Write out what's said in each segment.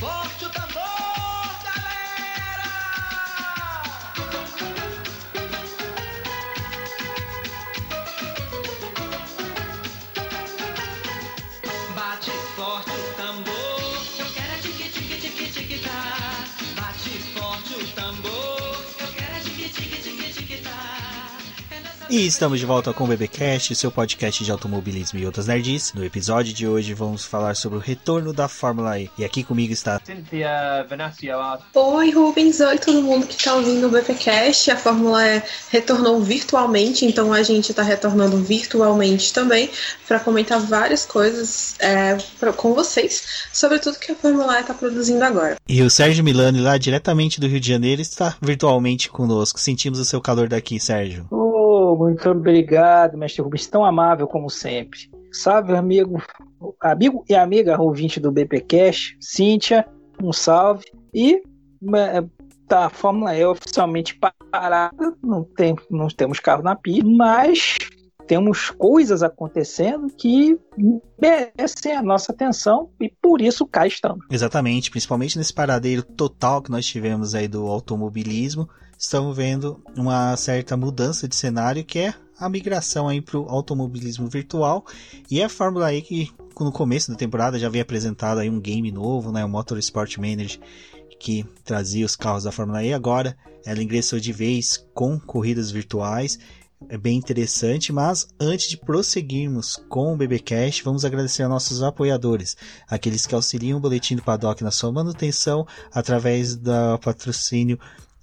forte E estamos de volta com o BBcast, seu podcast de automobilismo e outras nerds. No episódio de hoje vamos falar sobre o retorno da Fórmula E. E aqui comigo está Cynthia Venasio Oi, Rubens. Oi, todo mundo que está ouvindo o BPcast. A Fórmula E retornou virtualmente, então a gente está retornando virtualmente também para comentar várias coisas é, pra- com vocês sobre tudo que a Fórmula E está produzindo agora. E o Sérgio Milani, lá diretamente do Rio de Janeiro, está virtualmente conosco. Sentimos o seu calor daqui, Sérgio. Muito obrigado, mestre Rubens, tão amável como sempre. Salve, amigo, amigo e amiga ouvinte do BPcast, Cíntia, um salve. E é, tá, a Fórmula E oficialmente parada, não, tem, não temos carro na pista, mas temos coisas acontecendo que merecem a nossa atenção e por isso cá estamos. Exatamente, principalmente nesse paradeiro total que nós tivemos aí do automobilismo, estamos vendo uma certa mudança de cenário que é a migração aí para o automobilismo virtual. E a Fórmula E que no começo da temporada já havia apresentado aí um game novo, né, o Motorsport Manager que trazia os carros da Fórmula E. Agora ela ingressou de vez com corridas virtuais. É bem interessante, mas antes de prosseguirmos com o BBcast, vamos agradecer a nossos apoiadores, aqueles que auxiliam o Boletim do Paddock na sua manutenção através do patrocínio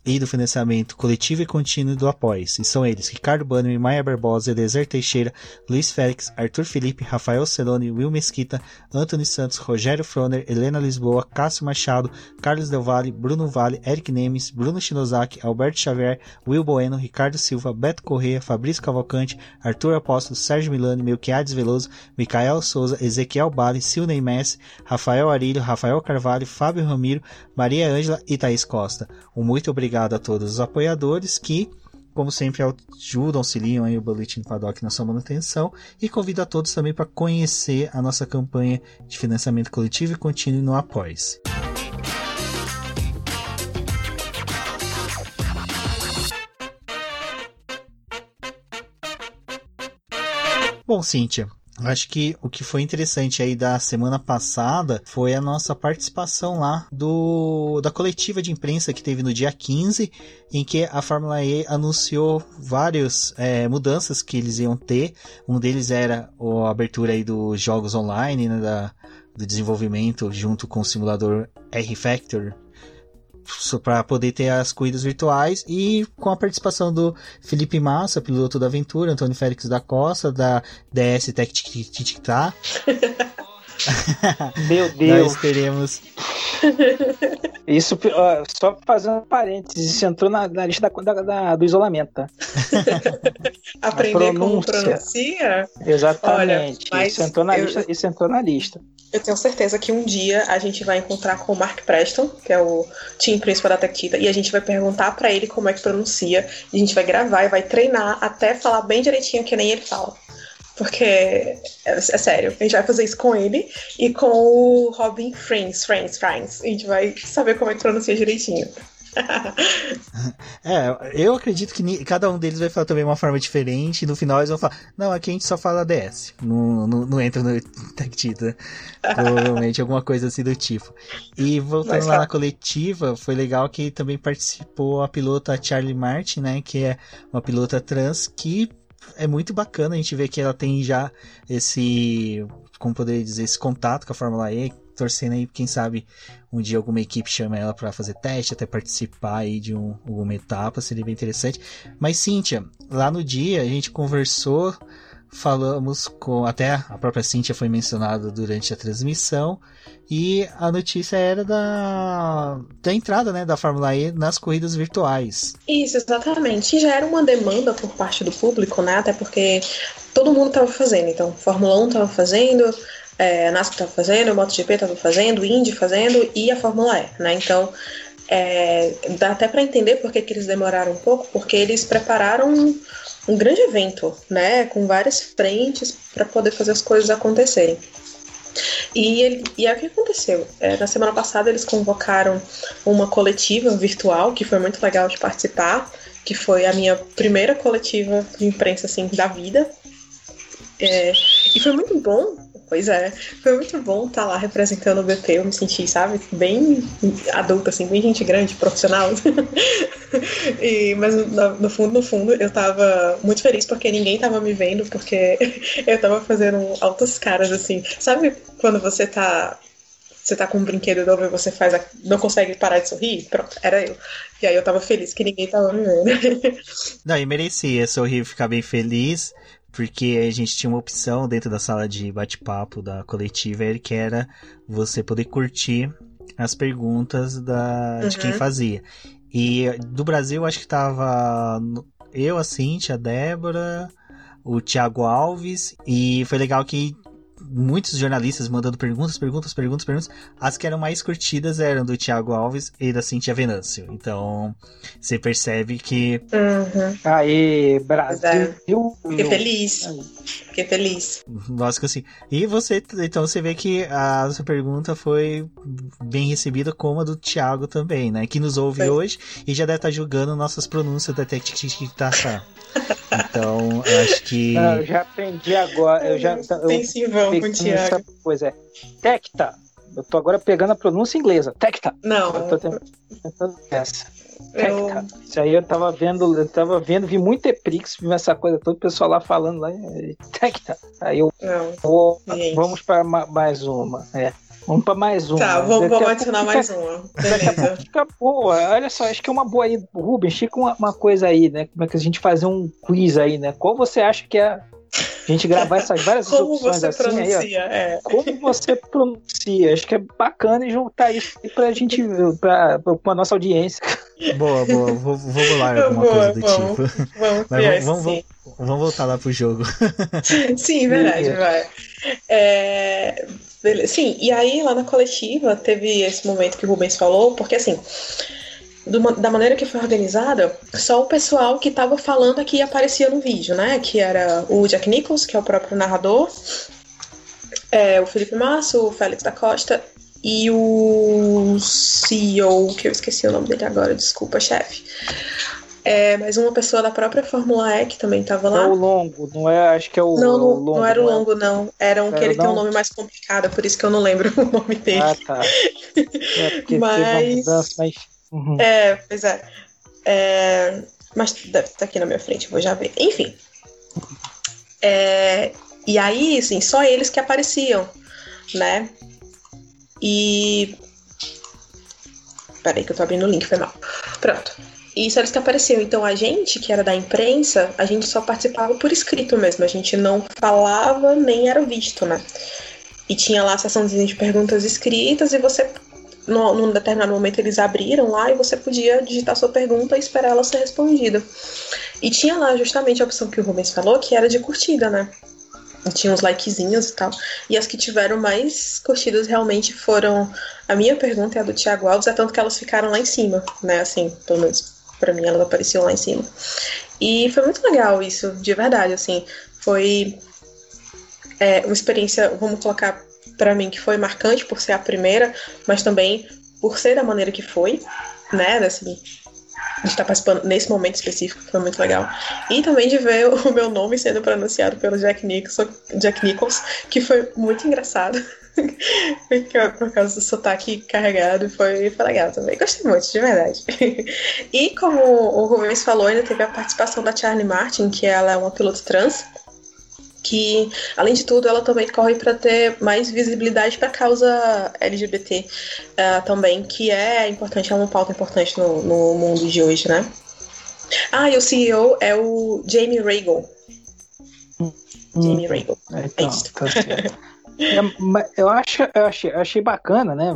e do financiamento coletivo e contínuo do Apoies. E são eles, Ricardo Bannerman, Maia Barbosa, Eliezer Teixeira, Luiz Félix, Arthur Felipe, Rafael Celone, Will Mesquita, Anthony Santos, Rogério Froner, Helena Lisboa, Cássio Machado, Carlos Del Valle, Bruno Vale, Eric Nemes, Bruno Shinozaki, Alberto Xavier, Will Bueno, Ricardo Silva, Beto Corrêa, Fabrício Cavalcante, Arthur Apóstolo, Sérgio Milani, Melquiades Veloso, Micael Souza, Ezequiel Bale, Silney Messi, Rafael Arilho, Rafael Carvalho, Fábio Ramiro, Maria Ângela e Thaís Costa. Um muito obrigado a todos os apoiadores que, como sempre, ajudam, auxiliam aí o Boletim Paddock na sua manutenção e convido a todos também para conhecer a nossa campanha de financiamento coletivo e contínuo no Apoies. Bom, Cíntia, Acho que o que foi interessante aí da semana passada foi a nossa participação lá do da coletiva de imprensa que teve no dia 15, em que a Fórmula E anunciou várias é, mudanças que eles iam ter. Um deles era a abertura aí dos jogos online, né, da, do desenvolvimento junto com o simulador R-Factor para poder ter as corridas virtuais e com a participação do Felipe Massa, piloto da Aventura, Antônio Félix da Costa, da DS Tech Tic Tá. Meu Deus. Nós teremos. Isso, ó, só fazendo um parênteses, isso entrou na, na lista da, da- da- do isolamento, tá? Aprender como pronúncia. pronuncia? Exatamente. Olha, isso, entrou na eu- lista, isso entrou na lista. Eu tenho certeza que um dia a gente vai encontrar com o Mark Preston, que é o team principal da Tequita, e a gente vai perguntar pra ele como é que pronuncia, e a gente vai gravar e vai treinar até falar bem direitinho que nem ele fala. Porque, é, é sério, a gente vai fazer isso com ele e com o Robin Friends, Friends, Friends. A gente vai saber como é que pronuncia direitinho. É, eu acredito que cada um deles vai falar também uma forma diferente. E no final eles vão falar: Não, aqui a gente só fala DS. Não, não, não entra no Tactita. Provavelmente alguma coisa assim do tipo. E voltando lá tá. na coletiva, foi legal que também participou a pilota Charlie Martin, né? Que é uma pilota trans que é muito bacana. A gente vê que ela tem já esse. Como poderia dizer, esse contato com a Fórmula E. Torcendo aí, quem sabe um dia alguma equipe chama ela para fazer teste, até participar aí de um, alguma etapa, seria bem interessante. Mas Cíntia, lá no dia a gente conversou, falamos com até a própria Cíntia foi mencionada durante a transmissão e a notícia era da da entrada, né, da Fórmula E nas corridas virtuais. Isso, exatamente. E já era uma demanda por parte do público, né? Até porque todo mundo estava fazendo. Então, Fórmula 1 estava fazendo, é, a NASCAR estava fazendo, o MotoGP estava fazendo, Indy fazendo e a Fórmula E, né? Então, é, dá até para entender por que, eles demoraram um pouco, porque eles prepararam um, um grande evento, né? Com várias frentes para poder fazer as coisas acontecerem. E, ele, e aí o que aconteceu? É, na semana passada eles convocaram uma coletiva virtual, que foi muito legal de participar, que foi a minha primeira coletiva de imprensa assim, da vida. É, e foi muito bom, pois é, foi muito bom estar lá representando o BP. Eu me senti, sabe, bem adulta, assim, bem gente grande, profissional. e, mas no, fundo, no fundo, eu tava muito feliz porque ninguém tava me vendo, porque eu tava fazendo altas caras, assim. Sabe quando você tá você tá com um brinquedo novo e você faz a... não consegue parar de sorrir? Pronto, era eu. E aí eu tava feliz que ninguém tava me vendo. não, e merecia sorrir ficar bem feliz porque a gente tinha uma opção dentro da sala de bate-papo da coletiva, que era você poder curtir as perguntas da, uhum. de quem uhum. fazia. E do Brasil, acho que tava eu, a Cintia, a Débora, o Thiago Alves, e foi legal que muitos jornalistas mandando perguntas, perguntas, perguntas, perguntas. As que eram mais curtidas eram do Thiago Alves e da Cintia Venâncio. Então, você percebe que. Uhum. Aí, Brasil. Fiquei feliz. Fiquei feliz. Lógico assim. E você, então você vê que a sua pergunta foi bem recebida como a do Thiago também, né? Que nos ouve foi. hoje e já deve estar julgando nossas pronúncias da Tecticitação. Então, acho que. Não, eu já aprendi agora. Eu já. Intensivão com o Thiago. Coisa é. Tecta. Eu tô agora pegando a pronúncia inglesa. Tecta. Não. Eu tô tentando essa. Eu... Isso aí eu tava vendo, eu tava vendo, vi muito Eprix, vi essa coisa toda, o pessoal lá falando lá. Tecta. Aí eu Não, vou, vamos para mais uma. É. Vamos para mais uma. Tá, vamos, vamos adicionar mais uma. Beleza. Fica boa. Olha só, acho que é uma boa aí. Rubens, fica uma, uma, coisa aí, né? Como é que a gente fazer um quiz aí, né? Qual você acha que é. A gente gravar essas várias como opções você assim pronuncia, aí, é. Como você pronuncia? Acho que é bacana e juntar isso pra gente, pra, pra nossa audiência. Boa, boa. Vou, vou bolar alguma boa, coisa do vamos, tipo. Vamos, Mas vamos, vamos, vamos, voltar lá pro jogo. Sim, verdade, vai. É, Sim, e aí lá na coletiva teve esse momento que o Rubens falou, porque assim, do, da maneira que foi organizada, só o pessoal que estava falando aqui aparecia no vídeo, né? Que era o Jack Nichols, que é o próprio narrador, é, o Felipe Massa, o Félix da Costa e o CEO, que eu esqueci o nome dele agora, desculpa, chefe. É, mas uma pessoa da própria Fórmula E que também estava lá. É o Longo, não é? Acho que é o. Não, não, longo, não era o não é? Longo, não. Era um que ele não? tem um nome mais complicado, por isso que eu não lembro o nome dele. Ah, tá. É, porque mas... teve uma mudança, mas. Uhum. É, pois é. é. Mas deve estar aqui na minha frente, vou já ver. Enfim. É... E aí, assim, só eles que apareciam, né? E. Peraí que eu tô abrindo o link, foi mal. Pronto. E isso eles que apareceu. Então a gente, que era da imprensa, a gente só participava por escrito mesmo. A gente não falava nem era visto, né? E tinha lá a sessãozinha de perguntas escritas e você, no, num determinado momento, eles abriram lá e você podia digitar sua pergunta e esperar ela ser respondida. E tinha lá justamente a opção que o Rubens falou, que era de curtida, né? E tinha uns likezinhos e tal. E as que tiveram mais curtidas realmente foram a minha pergunta e a do Thiago Alves, é tanto que elas ficaram lá em cima, né? Assim, pelo menos para mim elas apareciam lá em cima. E foi muito legal isso, de verdade, assim. Foi é, uma experiência, vamos colocar para mim, que foi marcante por ser a primeira, mas também por ser da maneira que foi, né? Assim, de estar participando nesse momento específico, foi muito legal. E também de ver o meu nome sendo pronunciado pelo Jack Nicholson, Jack Nichols, que foi muito engraçado. Por causa do sotaque carregado, foi, foi legal também. Gostei muito, de verdade. E como o Rubens falou, ainda teve a participação da Charlie Martin, que ela é uma piloto trans que, além de tudo, ela também corre para ter mais visibilidade para a causa LGBT uh, eh, também, que é importante, é uma pauta importante no, no mundo de hoje, né? Ah, e o CEO é o Jamie Regal. Hum, Jamie Regal. É, então, tá é, eu, acho, eu achei, achei bacana, né?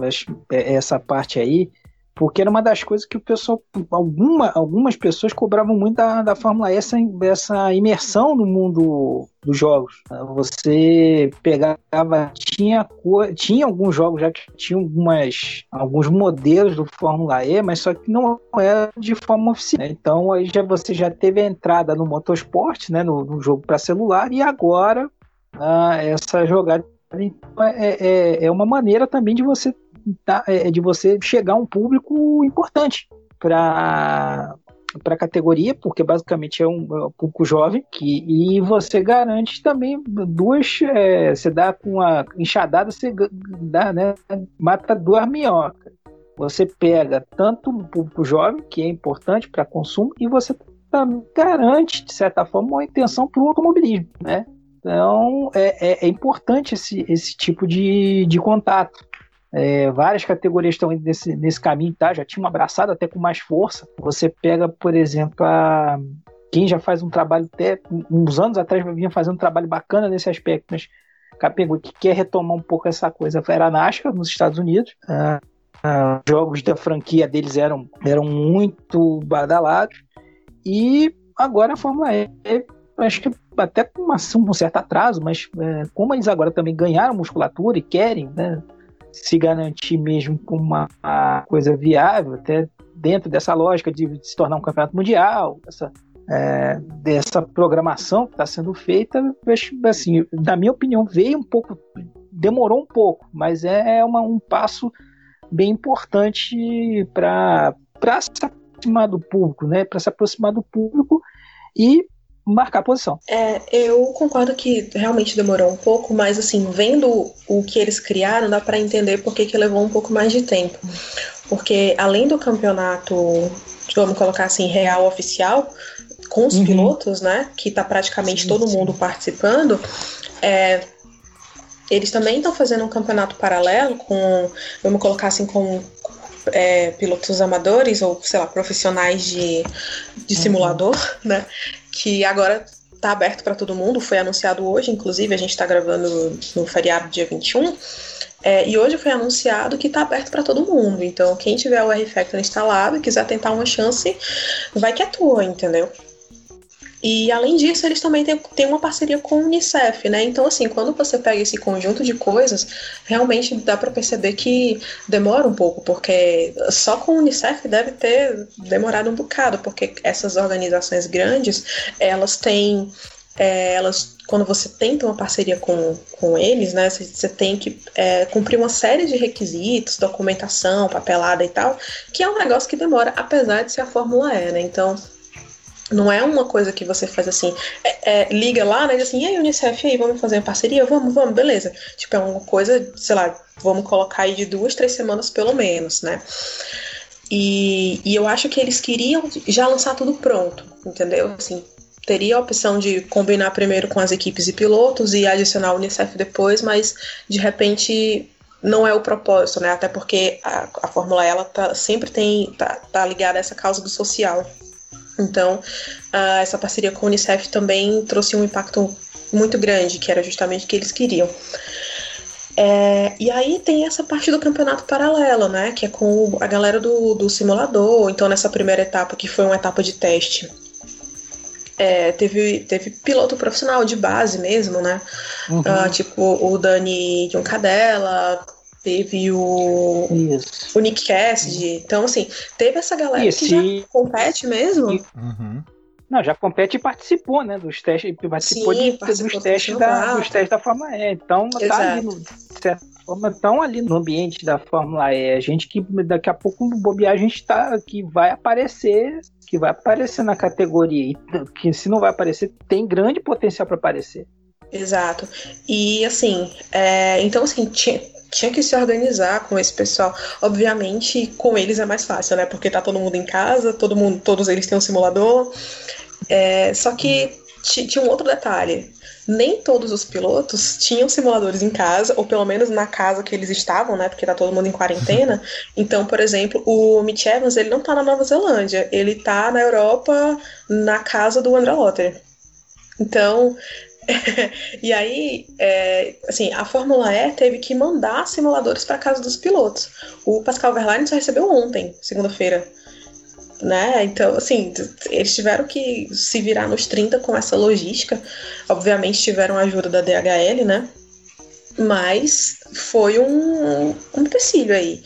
É, essa parte aí porque era uma das coisas que o pessoal, alguma, algumas pessoas cobravam muito da, da Fórmula E, essa, essa imersão no mundo dos jogos. Você pegava, tinha, tinha alguns jogos já que tinham algumas, alguns modelos do Fórmula E, mas só que não era de forma oficial. Então aí já, você já teve a entrada no motorsport, né, no, no jogo para celular, e agora ah, essa jogada Então, é, é, é uma maneira também de você tá, é, de você chegar a um público importante para para a categoria, porque basicamente é um, é um, público jovem, que, e você garante também duas. É, você dá com a enxadada, você dá, né, mata duas minhocas. Você pega tanto o público jovem, que é importante para consumo, e você também garante, de certa forma, uma intenção para o automobilismo. Né? Então, é, é, é importante esse, esse tipo de, de contato. É, várias categorias estão indo nesse, nesse caminho, tá? Já tinha um abraçado até com mais força. Você pega, por exemplo, a, quem já faz um trabalho até uns anos atrás vinha fazendo um trabalho bacana nesse aspecto, mas Capengui que quer retomar um pouco essa coisa era a NASCAR nos Estados Unidos. Ah, ah, jogos da franquia deles eram, eram muito badalados e agora a Fórmula E acho que até com uma, um certo atraso, mas é, como eles agora também ganharam musculatura e querem, né, se garantir mesmo com uma, coisa viável, até dentro dessa lógica de, de se tornar um campeonato mundial, essa, é, dessa programação que está sendo feita, assim, na minha opinião, veio um pouco, demorou um pouco, mas é, é uma, um passo bem importante para se aproximar do público, né? Para se aproximar do público e marcar a posição. É, eu concordo que realmente demorou um pouco, mas assim, vendo o que eles criaram, dá para entender por que, que levou um pouco mais de tempo. Porque além do campeonato, vamos colocar assim, real oficial, com os uhum. pilotos, né, que tá praticamente sim, todo sim. mundo participando, é, eles também estão fazendo um campeonato paralelo com, vamos colocar assim, com é, pilotos amadores ou, sei lá, profissionais de, de uhum. simulador, né? Que agora está aberto para todo mundo, foi anunciado hoje, inclusive, a gente está gravando no feriado dia 21. É, e hoje foi anunciado que está aberto para todo mundo. Então, quem tiver o R-Factor instalado e quiser tentar uma chance, vai que é tua, entendeu? E além disso, eles também têm, têm uma parceria com o Unicef, né? Então, assim, quando você pega esse conjunto de coisas, realmente dá para perceber que demora um pouco, porque só com o Unicef deve ter demorado um bocado, porque essas organizações grandes, elas têm. É, elas, quando você tenta uma parceria com, com eles, né, você, você tem que é, cumprir uma série de requisitos, documentação, papelada e tal, que é um negócio que demora, apesar de ser a Fórmula E, né? Então, não é uma coisa que você faz assim, é, é, liga lá, né? Diz assim, e aí, Unicef, e aí, vamos fazer uma parceria? Vamos, vamos, beleza. Tipo, é uma coisa, sei lá, vamos colocar aí de duas, três semanas pelo menos, né? E, e eu acho que eles queriam já lançar tudo pronto, entendeu? Assim, teria a opção de combinar primeiro com as equipes e pilotos e adicionar o Unicef depois, mas de repente não é o propósito, né? Até porque a, a Fórmula ela tá, sempre tem tá, tá ligada a essa causa do social. Então, uh, essa parceria com a Unicef também trouxe um impacto muito grande, que era justamente o que eles queriam. É, e aí tem essa parte do campeonato paralelo, né? Que é com a galera do, do simulador. Então, nessa primeira etapa, que foi uma etapa de teste, é, teve, teve piloto profissional de base mesmo, né? Uhum. Uh, tipo o Dani de Cadela, teve o, Isso. o Nick Cassidy. Então, assim, teve essa galera Isso. que já compete mesmo. Uhum. Não, já compete e participou, né? Dos testes, participou, Sim, de, participou dos, testes da, dos testes da Fórmula E. Então, Exato. tá ali, no, de certa forma, estão ali no ambiente da Fórmula E. A gente que daqui a pouco bobear, a gente tá, que vai aparecer, que vai aparecer na categoria. Que se não vai aparecer, tem grande potencial para aparecer. Exato. E assim, é, então assim, tinha, tinha que se organizar com esse pessoal. Obviamente, com eles é mais fácil, né? Porque tá todo mundo em casa, todo mundo, todos eles têm um simulador. É, só que tinha um outro detalhe. Nem todos os pilotos tinham simuladores em casa, ou pelo menos na casa que eles estavam, né? Porque tá todo mundo em quarentena. Então, por exemplo, o Mitch Evans, ele não tá na Nova Zelândia, ele tá na Europa, na casa do André Lotter. Então, e aí, é, assim, a Fórmula E teve que mandar simuladores para casa dos pilotos. O Pascal Verlaine só recebeu ontem, segunda-feira. Né? Então, assim, eles tiveram que se virar nos 30 com essa logística. Obviamente tiveram a ajuda da DHL, né? Mas foi um, um empecilho aí.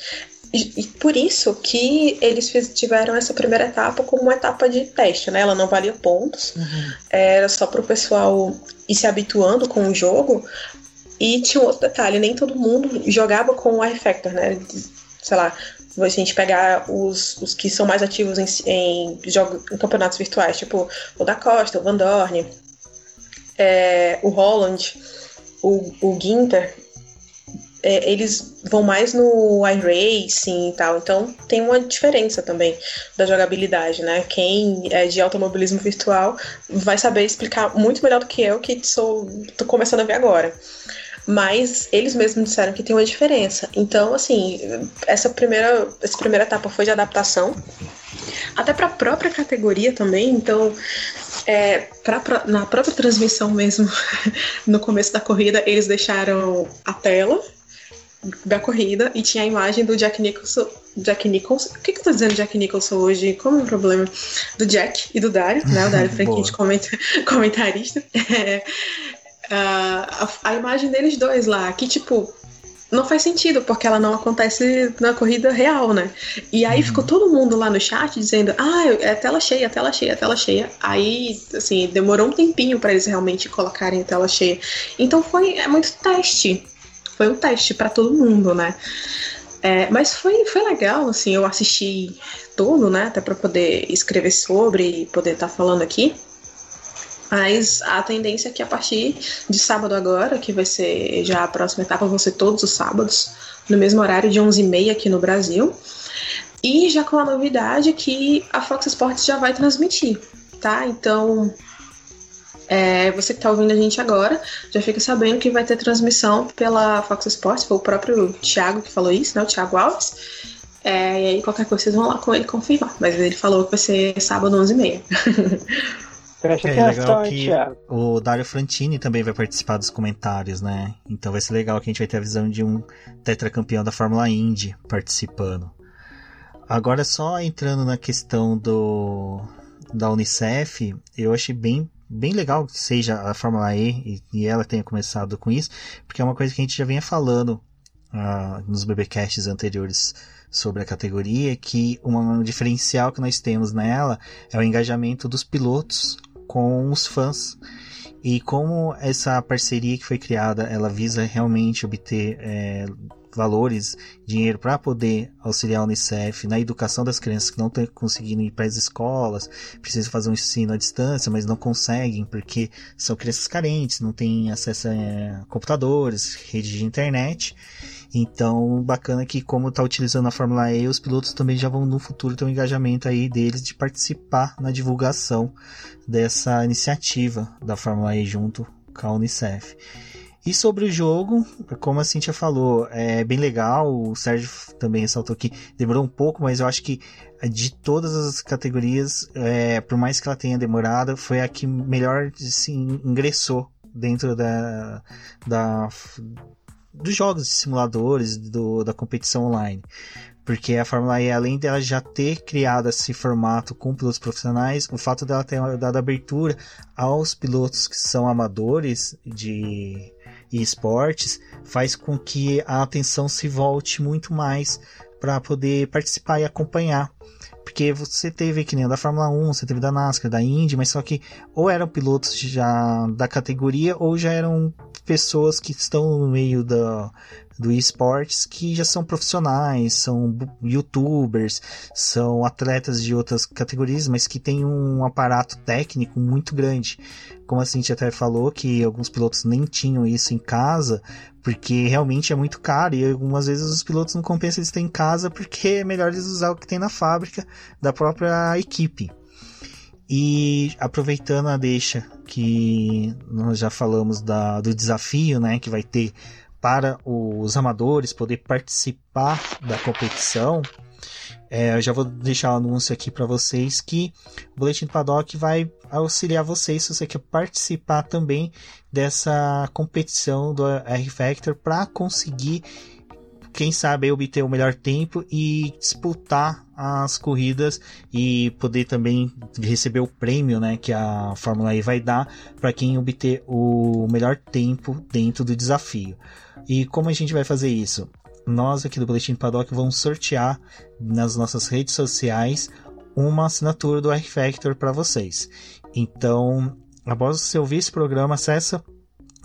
E, por isso que eles fiz, tiveram essa primeira etapa como uma etapa de teste, né? Ela não valia pontos, uhum. era só para o pessoal ir se habituando com o jogo, E tinha um outro detalhe, nem todo mundo jogava com o R-Factor, né? Sei lá, se a gente pegar os, os que são mais ativos em, em, jogos, em campeonatos virtuais, tipo o da Costa, o Van Dorn, é, o Holland, o, o Ginter, é, eles vão mais no iRacing e tal, então tem uma diferença também da jogabilidade, né? Quem é de automobilismo virtual vai saber explicar muito melhor do que eu, que sou, tô começando a ver agora. Mas eles mesmos disseram que tem uma diferença. Então, assim, essa primeira, essa primeira etapa foi de adaptação, até para a própria categoria também. Então, é, pra, pra, na própria transmissão mesmo, no começo da corrida, eles deixaram a tela da corrida e tinha a imagem do Jack Nicholson. Jack Nicholson. O que, que eu tô dizendo Jack Nicholson hoje? Como é o problema? Do Jack e do Dario, né? O Dario Franquite, comentarista. É, a, a imagem deles dois lá, que tipo, não faz sentido, porque ela não acontece na corrida real, né? E aí uhum. ficou todo mundo lá no chat dizendo: ah, é tela cheia, tela cheia, tela cheia. Aí, assim, demorou um tempinho para eles realmente colocarem a tela cheia. Então foi é muito teste foi um teste para todo mundo, né? É, mas foi, foi legal, assim, eu assisti tudo, né? Até para poder escrever sobre e poder estar tá falando aqui. Mas a tendência é que a partir de sábado agora, que vai ser já a próxima etapa, vão ser todos os sábados, no mesmo horário de 11h30 aqui no Brasil. E já com a novidade que a Fox Sports já vai transmitir, tá? Então, é, você que está ouvindo a gente agora já fica sabendo que vai ter transmissão pela Fox Sports, foi o próprio Thiago que falou isso, né? O Thiago Alves. É, e aí qualquer coisa vocês vão lá com ele confirmar. Mas ele falou que vai ser sábado 11h30. Presta é legal que o Dario Frantini também vai participar dos comentários, né? Então vai ser legal que a gente vai ter a visão de um tetracampeão da Fórmula Indy participando. Agora só entrando na questão do da Unicef, eu achei bem bem legal que seja a Fórmula E e, e, ela tenha começado com isso, porque é uma coisa que a gente já vinha falando uh, nos BBcasts anteriores sobre a categoria, que um diferencial que nós temos nela é o engajamento dos pilotos com os fãs. E como essa parceria que foi criada, ela visa realmente obter é, valores, dinheiro para poder auxiliar a Unicef na educação das crianças que não estão conseguindo ir para as escolas, precisam fazer um ensino à distância, mas não conseguem porque são crianças carentes, não têm acesso a computadores, rede de internet. Então, bacana que como está utilizando a Fórmula E, os pilotos também já vão no futuro ter um engajamento aí deles de participar na divulgação dessa iniciativa da Fórmula E junto com a Unicef. E sobre o jogo, como a Cintia falou, é bem legal. O Sérgio também ressaltou que demorou um pouco, mas eu acho que de todas as categorias, é, por mais que ela tenha demorado, foi a que melhor assim, ingressou dentro da, da dos jogos de simuladores, do, da competição online. Porque a Fórmula E, além dela já ter criado esse formato com pilotos profissionais, o fato dela ter dado abertura aos pilotos que são amadores de e esportes faz com que a atenção se volte muito mais para poder participar e acompanhar. Porque você teve que nem da Fórmula 1, você teve da NASCAR, da Indy, mas só que ou eram pilotos já da categoria ou já eram pessoas que estão no meio da, do esportes que já são profissionais, são youtubers, são atletas de outras categorias, mas que têm um aparato técnico muito grande. Como a Cintia até falou, que alguns pilotos nem tinham isso em casa, porque realmente é muito caro e algumas vezes os pilotos não compensam eles terem em casa porque é melhor eles usar o que tem na fábrica da própria equipe. E aproveitando a deixa que nós já falamos da, do desafio né, que vai ter para os amadores poder participar da competição, é, eu já vou deixar o um anúncio aqui para vocês que o Boletim do Paddock vai auxiliar vocês se você quer participar também dessa competição do R-Factor para conseguir, quem sabe, obter o melhor tempo e disputar as corridas e poder também receber o prêmio né, que a Fórmula E vai dar para quem obter o melhor tempo dentro do desafio. E como a gente vai fazer isso? Nós aqui do Boletim Paddock vamos sortear nas nossas redes sociais uma assinatura do R-Factor para vocês. Então, após você ouvir esse programa, acessa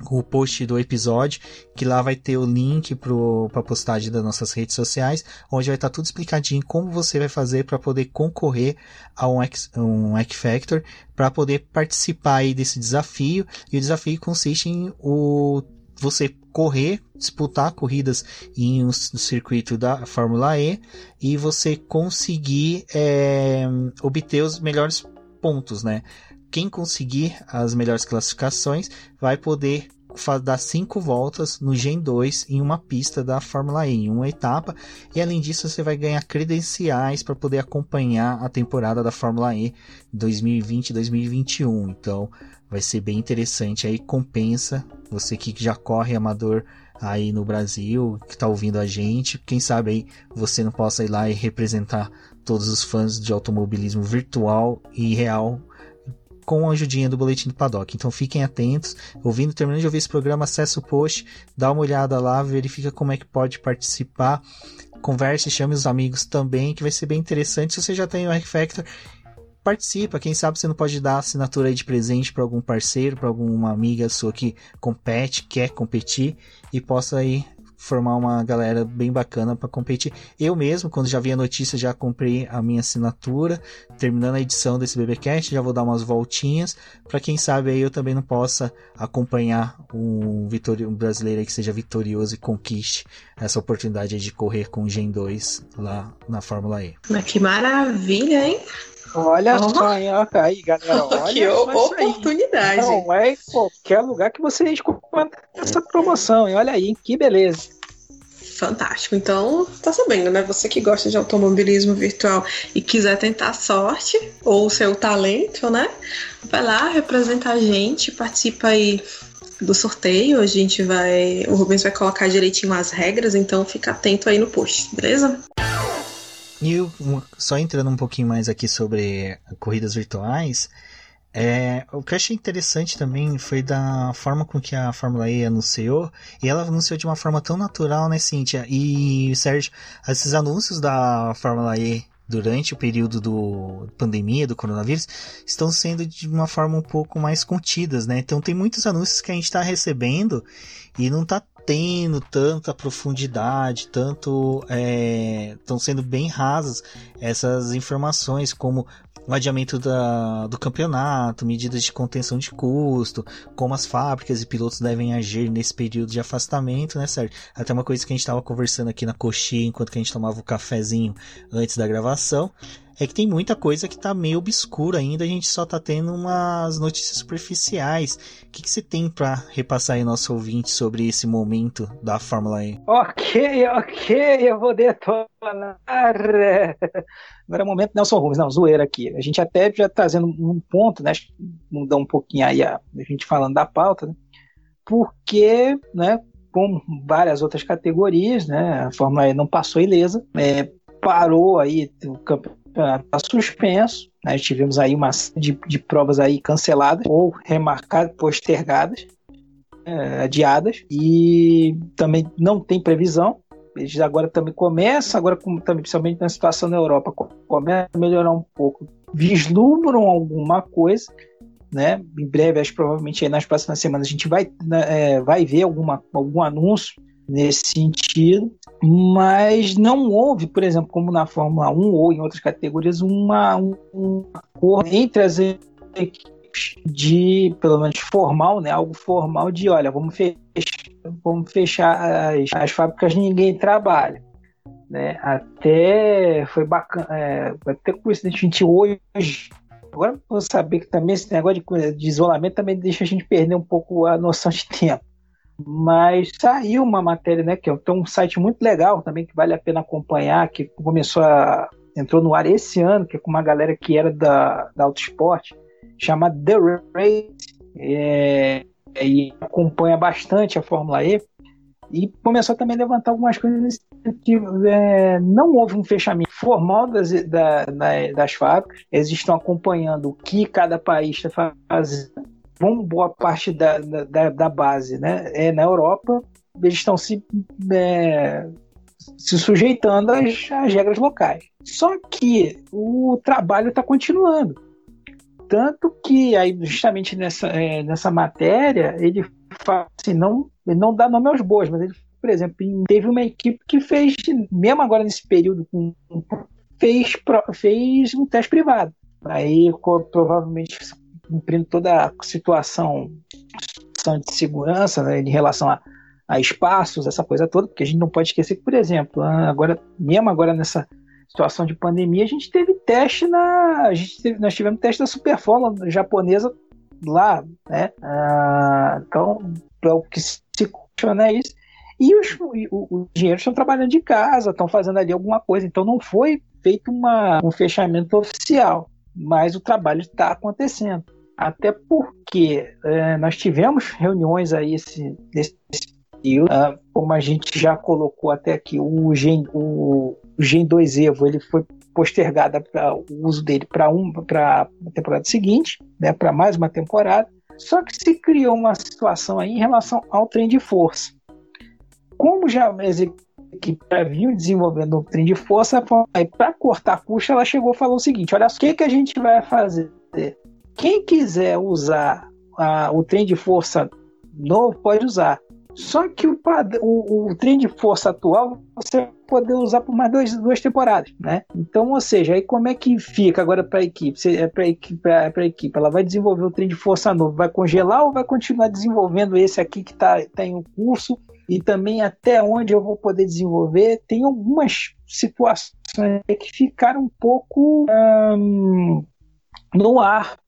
o post do episódio, que lá vai ter o link para a postagem das nossas redes sociais, onde vai estar tá tudo explicadinho como você vai fazer para poder concorrer a um X, um X Factor, para poder participar aí desse desafio. E o desafio consiste em o, você correr, disputar corridas em um circuito da Fórmula E e você conseguir é, obter os melhores pontos, né? Quem conseguir as melhores classificações vai poder dar cinco voltas no Gen 2 em uma pista da Fórmula E, em uma etapa, e além disso você vai ganhar credenciais para poder acompanhar a temporada da Fórmula E 2020-2021. Então vai ser bem interessante aí, compensa você que já corre amador aí no Brasil, que está ouvindo a gente, quem sabe aí você não possa ir lá e representar todos os fãs de automobilismo virtual e real com a ajudinha do Boletim do Paddock. Então fiquem atentos, ouvindo, terminando de ouvir esse programa, acessa o post, dá uma olhada lá, verifica como é que pode participar, converse, chame os amigos também, que vai ser bem interessante. Se você já tem o R Factor, participa. Quem sabe você não pode dar assinatura aí de presente para algum parceiro, para alguma amiga sua que compete, quer competir e possa aí formar uma galera bem bacana para competir. Eu mesmo, quando já vi a notícia, já comprei a minha assinatura. Terminando a edição desse BBcast, já vou dar umas voltinhas para quem sabe aí eu também não possa acompanhar um, um brasileiro que seja vitorioso e conquiste essa oportunidade de correr com o Gen 2 lá na Fórmula E. Mas que maravilha, hein? Olha oh. só, hein? aí, galera. Olha que oportunidade. Não é em qualquer lugar que você encontra essa promoção, hein? Olha aí, que beleza. Fantástico. Então, tá sabendo, né? Você que gosta de automobilismo virtual e quiser tentar sorte ou o seu talento, né? Vai lá, representa a gente, participa aí do sorteio. A gente vai. O Rubens vai colocar direitinho as regras, então fica atento aí no post, beleza? E eu, só entrando um pouquinho mais aqui sobre corridas virtuais, é, o que eu achei interessante também foi da forma com que a Fórmula E anunciou, e ela anunciou de uma forma tão natural, né, Cíntia? E, Sérgio, esses anúncios da Fórmula E durante o período do pandemia do coronavírus estão sendo de uma forma um pouco mais contidas, né? Então tem muitos anúncios que a gente está recebendo e não está tendo tanta profundidade, tanto estão é, sendo bem rasas essas informações, como o adiamento da, do campeonato, medidas de contenção de custo, como as fábricas e pilotos devem agir nesse período de afastamento, né, Sérgio? Até uma coisa que a gente estava conversando aqui na coxinha enquanto a gente tomava o cafezinho antes da gravação, é que tem muita coisa que tá meio obscura ainda, a gente só tá tendo umas notícias superficiais. O que, que você tem para repassar aí nosso ouvinte sobre esse momento da Fórmula E? Ok, ok, eu vou detonar. Agora é o momento Nelson Rubens, não, zoeira aqui. A gente até já trazendo um ponto, né? Mudar um pouquinho aí a, a gente falando da pauta, né? Porque, né, como várias outras categorias, né, a Fórmula E não passou ilesa, é, parou aí o campeonato está suspenso. Né? Tivemos aí uma de, de provas aí canceladas ou remarcadas, postergadas, é, adiadas, e também não tem previsão. Eles agora também começam, agora também, principalmente na situação na Europa, começa a melhorar um pouco. Vislumbram alguma coisa, né? Em breve, acho provavelmente nas próximas semanas a gente vai, é, vai ver alguma, algum anúncio nesse sentido, mas não houve, por exemplo, como na Fórmula 1 ou em outras categorias, uma, um acordo entre as equipes de, pelo menos formal, né, algo formal de, olha, vamos fechar, vamos fechar as, as fábricas, ninguém trabalha. Né? Até foi bacana, é, até coincidentemente hoje, agora vou saber que também esse negócio de, de isolamento também deixa a gente perder um pouco a noção de tempo mas saiu uma matéria, né, que é um site muito legal também, que vale a pena acompanhar, que começou a. entrou no ar esse ano, que é com uma galera que era da, da Autosport, chama The Race, é, e acompanha bastante a Fórmula E, e começou também a levantar algumas coisas sentido. É, não houve um fechamento formal das, da, das fábricas, eles estão acompanhando o que cada país está fazendo vão boa parte da, da, da, base né, é na Europa, eles estão se, é, se sujeitando às, às regras locais. Só que o trabalho está continuando. Tanto que aí, justamente nessa, é, nessa matéria, ele fala assim, não, ele não dá nome aos bois, mas ele, por exemplo, teve uma equipe que fez, mesmo agora nesse período, fez, fez um teste privado. Aí provavelmente cumprindo toda a situação, situação de segurança né, em relação a, a, espaços, essa coisa toda, porque a gente não pode esquecer que, por exemplo, agora, mesmo agora nessa situação de pandemia, a gente teve teste na. A gente teve, nós tivemos teste da Superfórmula japonesa lá, né? Ah, então, é o que se questiona é isso. E os, os engenheiros estão trabalhando de casa, estão fazendo ali alguma coisa, então não foi feito uma, um fechamento oficial, mas o trabalho está acontecendo. Até porque é, nós tivemos reuniões aí esse, nesse período, uh, como a gente já colocou até aqui, o Gen, o, o Gen 2 Evo ele foi postergado para o uso dele para um, a temporada seguinte, né, para mais uma temporada. Só que se criou uma situação aí em relação ao trem de força. Como já as equipes vinham desenvolvendo o trem de força, para cortar custo, ela chegou e falou o seguinte: olha, o que, que a gente vai fazer? Quem quiser usar a, o trem de força novo pode usar. Só que o, o, o trem de força atual você poder usar por mais dois, duas temporadas, né? Então, ou seja, aí como é que fica agora para a equipe? Para a equipe, a equipe, ela vai desenvolver o trem de força novo, vai congelar ou vai continuar desenvolvendo esse aqui que está tá em um curso e também até onde eu vou poder desenvolver? Tem algumas situações que ficaram um pouco hum, no ar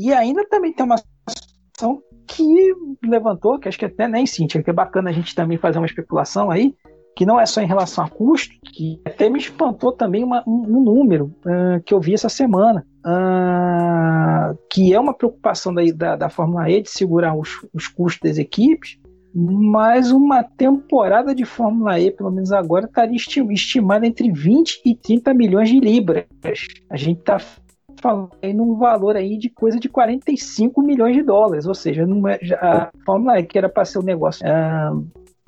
e ainda também tem uma situação que levantou, que acho que até nem Cintia, que é bacana a gente também fazer uma especulação aí, que não é só em relação a custo, que até me espantou também uma, um, um, número uh, que eu vi essa semana, uh, que é uma preocupação da, da, da Fórmula E de segurar os, os custos das equipes, mas uma temporada de Fórmula E, pelo menos agora, estaria estimada entre 20 e 30 milhões de libras. A gente está falando aí num valor aí de coisa de 45 milhões de dólares, ou seja, é, a Fórmula E que era para ser um negócio, ah,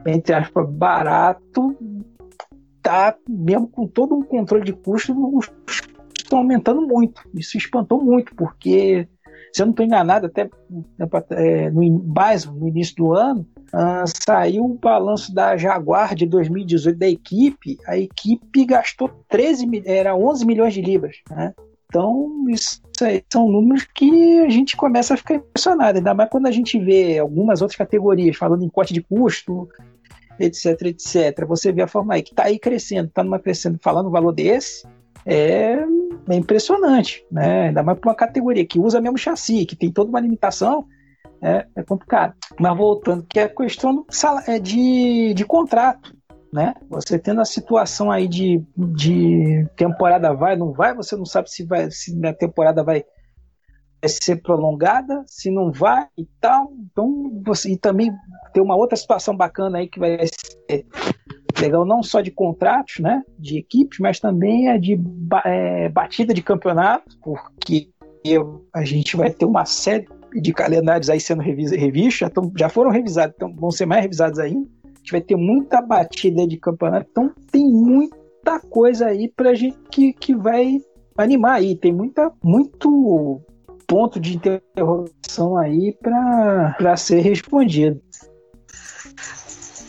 entre aspas, barato, tá mesmo com todo um controle de custo, os custos estão aumentando muito. Isso espantou muito, porque se eu não estou enganado, até é, no, no início do ano, uh, saiu o balanço da Jaguar de 2018 da equipe, a equipe gastou 13, era 11 milhões de libras. Né? Então, isso aí são números que a gente começa a ficar impressionado, ainda mais quando a gente vê algumas outras categorias falando em corte de custo, etc, etc. Você vê a Fórmula E que está aí crescendo, está numa crescendo, falando um valor desse, é, é impressionante, né? Ainda mais para uma categoria que usa mesmo chassi, que tem toda uma limitação, é, é complicado. Mas voltando, que é a questão é de, de contrato né? Você tendo a situação aí de, de temporada vai, não vai, você não sabe se vai se a temporada vai, vai ser prolongada, se não vai e tal. Então, você e também tem uma outra situação bacana aí que vai ser legal não só de contratos, né, de equipes, mas também é de é, batida de campeonato, porque a gente vai ter uma série de calendários aí sendo revistos, já, já foram revisados, então vão ser mais revisados ainda gente vai ter muita batida de campeonato, então tem muita coisa aí pra gente que, que vai animar aí, tem muita, muito ponto de interrogação aí para ser respondido.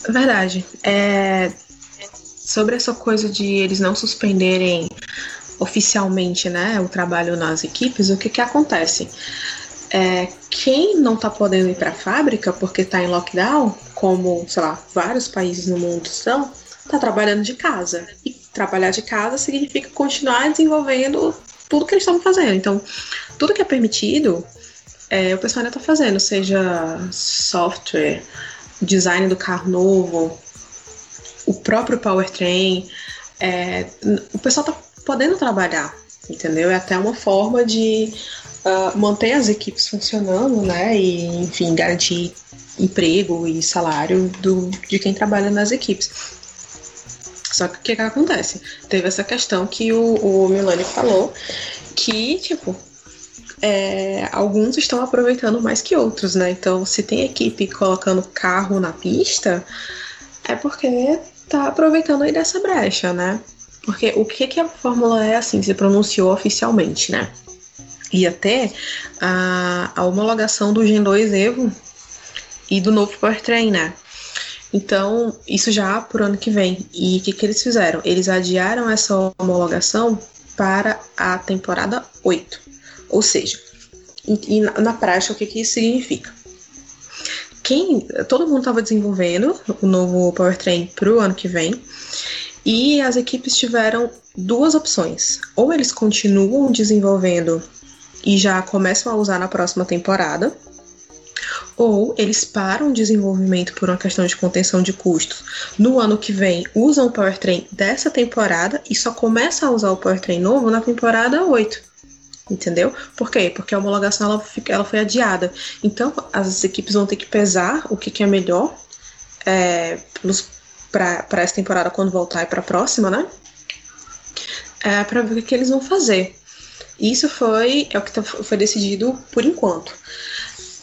Verdade. É, sobre essa coisa de eles não suspenderem oficialmente né, o trabalho nas equipes, o que, que acontece? É, quem não está podendo ir para a fábrica porque está em lockdown, como, sei lá, vários países no mundo estão, está trabalhando de casa. E trabalhar de casa significa continuar desenvolvendo tudo que eles estavam fazendo. Então, tudo que é permitido, é, o pessoal ainda está fazendo, seja software, design do carro novo, o próprio powertrain. É, o pessoal está podendo trabalhar, entendeu? É até uma forma de uh, manter as equipes funcionando, né? E, enfim, garantir emprego e salário do, de quem trabalha nas equipes. Só que o que, que acontece? Teve essa questão que o, o Milani falou, que, tipo, é, alguns estão aproveitando mais que outros, né? Então, se tem equipe colocando carro na pista, é porque tá aproveitando aí dessa brecha, né? Porque o que, que a Fórmula E, assim, se pronunciou oficialmente, né? e até a, a homologação do Gen 2 Evo e do novo powertrain, né? Então, isso já por ano que vem. E o que, que eles fizeram? Eles adiaram essa homologação para a temporada 8. Ou seja, e, e na, na prática, o que, que isso significa? Quem, todo mundo estava desenvolvendo o novo powertrain para o ano que vem. E as equipes tiveram duas opções. Ou eles continuam desenvolvendo e já começam a usar na próxima temporada, ou eles param o desenvolvimento por uma questão de contenção de custos. No ano que vem, usam o powertrain dessa temporada e só começa a usar o powertrain novo na temporada 8. Entendeu? Por quê? Porque a homologação ela, ela foi adiada. Então, as equipes vão ter que pesar o que, que é melhor é, para essa temporada quando voltar e para a próxima, né? É, para ver o que eles vão fazer. Isso foi é o que tá, foi decidido por enquanto.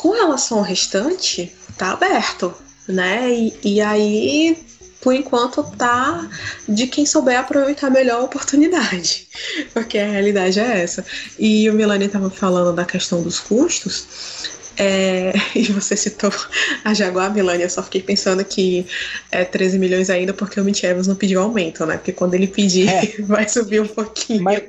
Com relação ao restante, tá aberto, né? E, e aí, por enquanto, tá de quem souber aproveitar melhor a oportunidade, porque a realidade é essa. E o Milani estava falando da questão dos custos. É, e você citou a Jaguar, Milani, eu só fiquei pensando que é 13 milhões ainda porque o Mitch Evans não pediu aumento, né? Porque quando ele pedir, é. vai subir um pouquinho. Mas,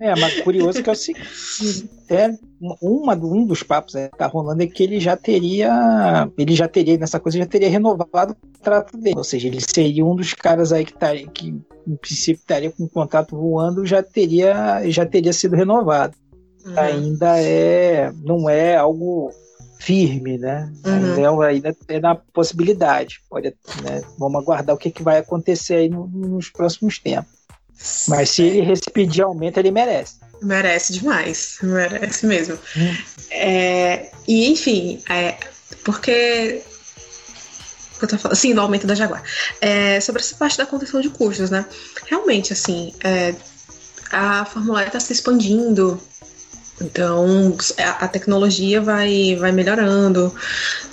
é, mas curioso que é o seguinte, é, uma, um dos papos que tá rolando é que ele já teria, ele já teria, nessa coisa, já teria renovado o contrato dele, ou seja, ele seria um dos caras aí que, tá, que em princípio estaria com o contrato voando, já teria, já teria sido renovado. Uhum. Ainda é, não é algo firme, né? Uhum. Ainda, é, ainda é na possibilidade. Pode, né? Vamos aguardar o que, que vai acontecer aí no, nos próximos tempos. Mas se ele pedir aumento, ele merece. Merece demais, merece mesmo. Hum. É, e enfim, é, porque Sim, no aumento da Jaguar. É, sobre essa parte da contenção de custos, né? Realmente, assim, é, a Fórmula E está se expandindo, então a, a, tecnologia vai, vai melhorando.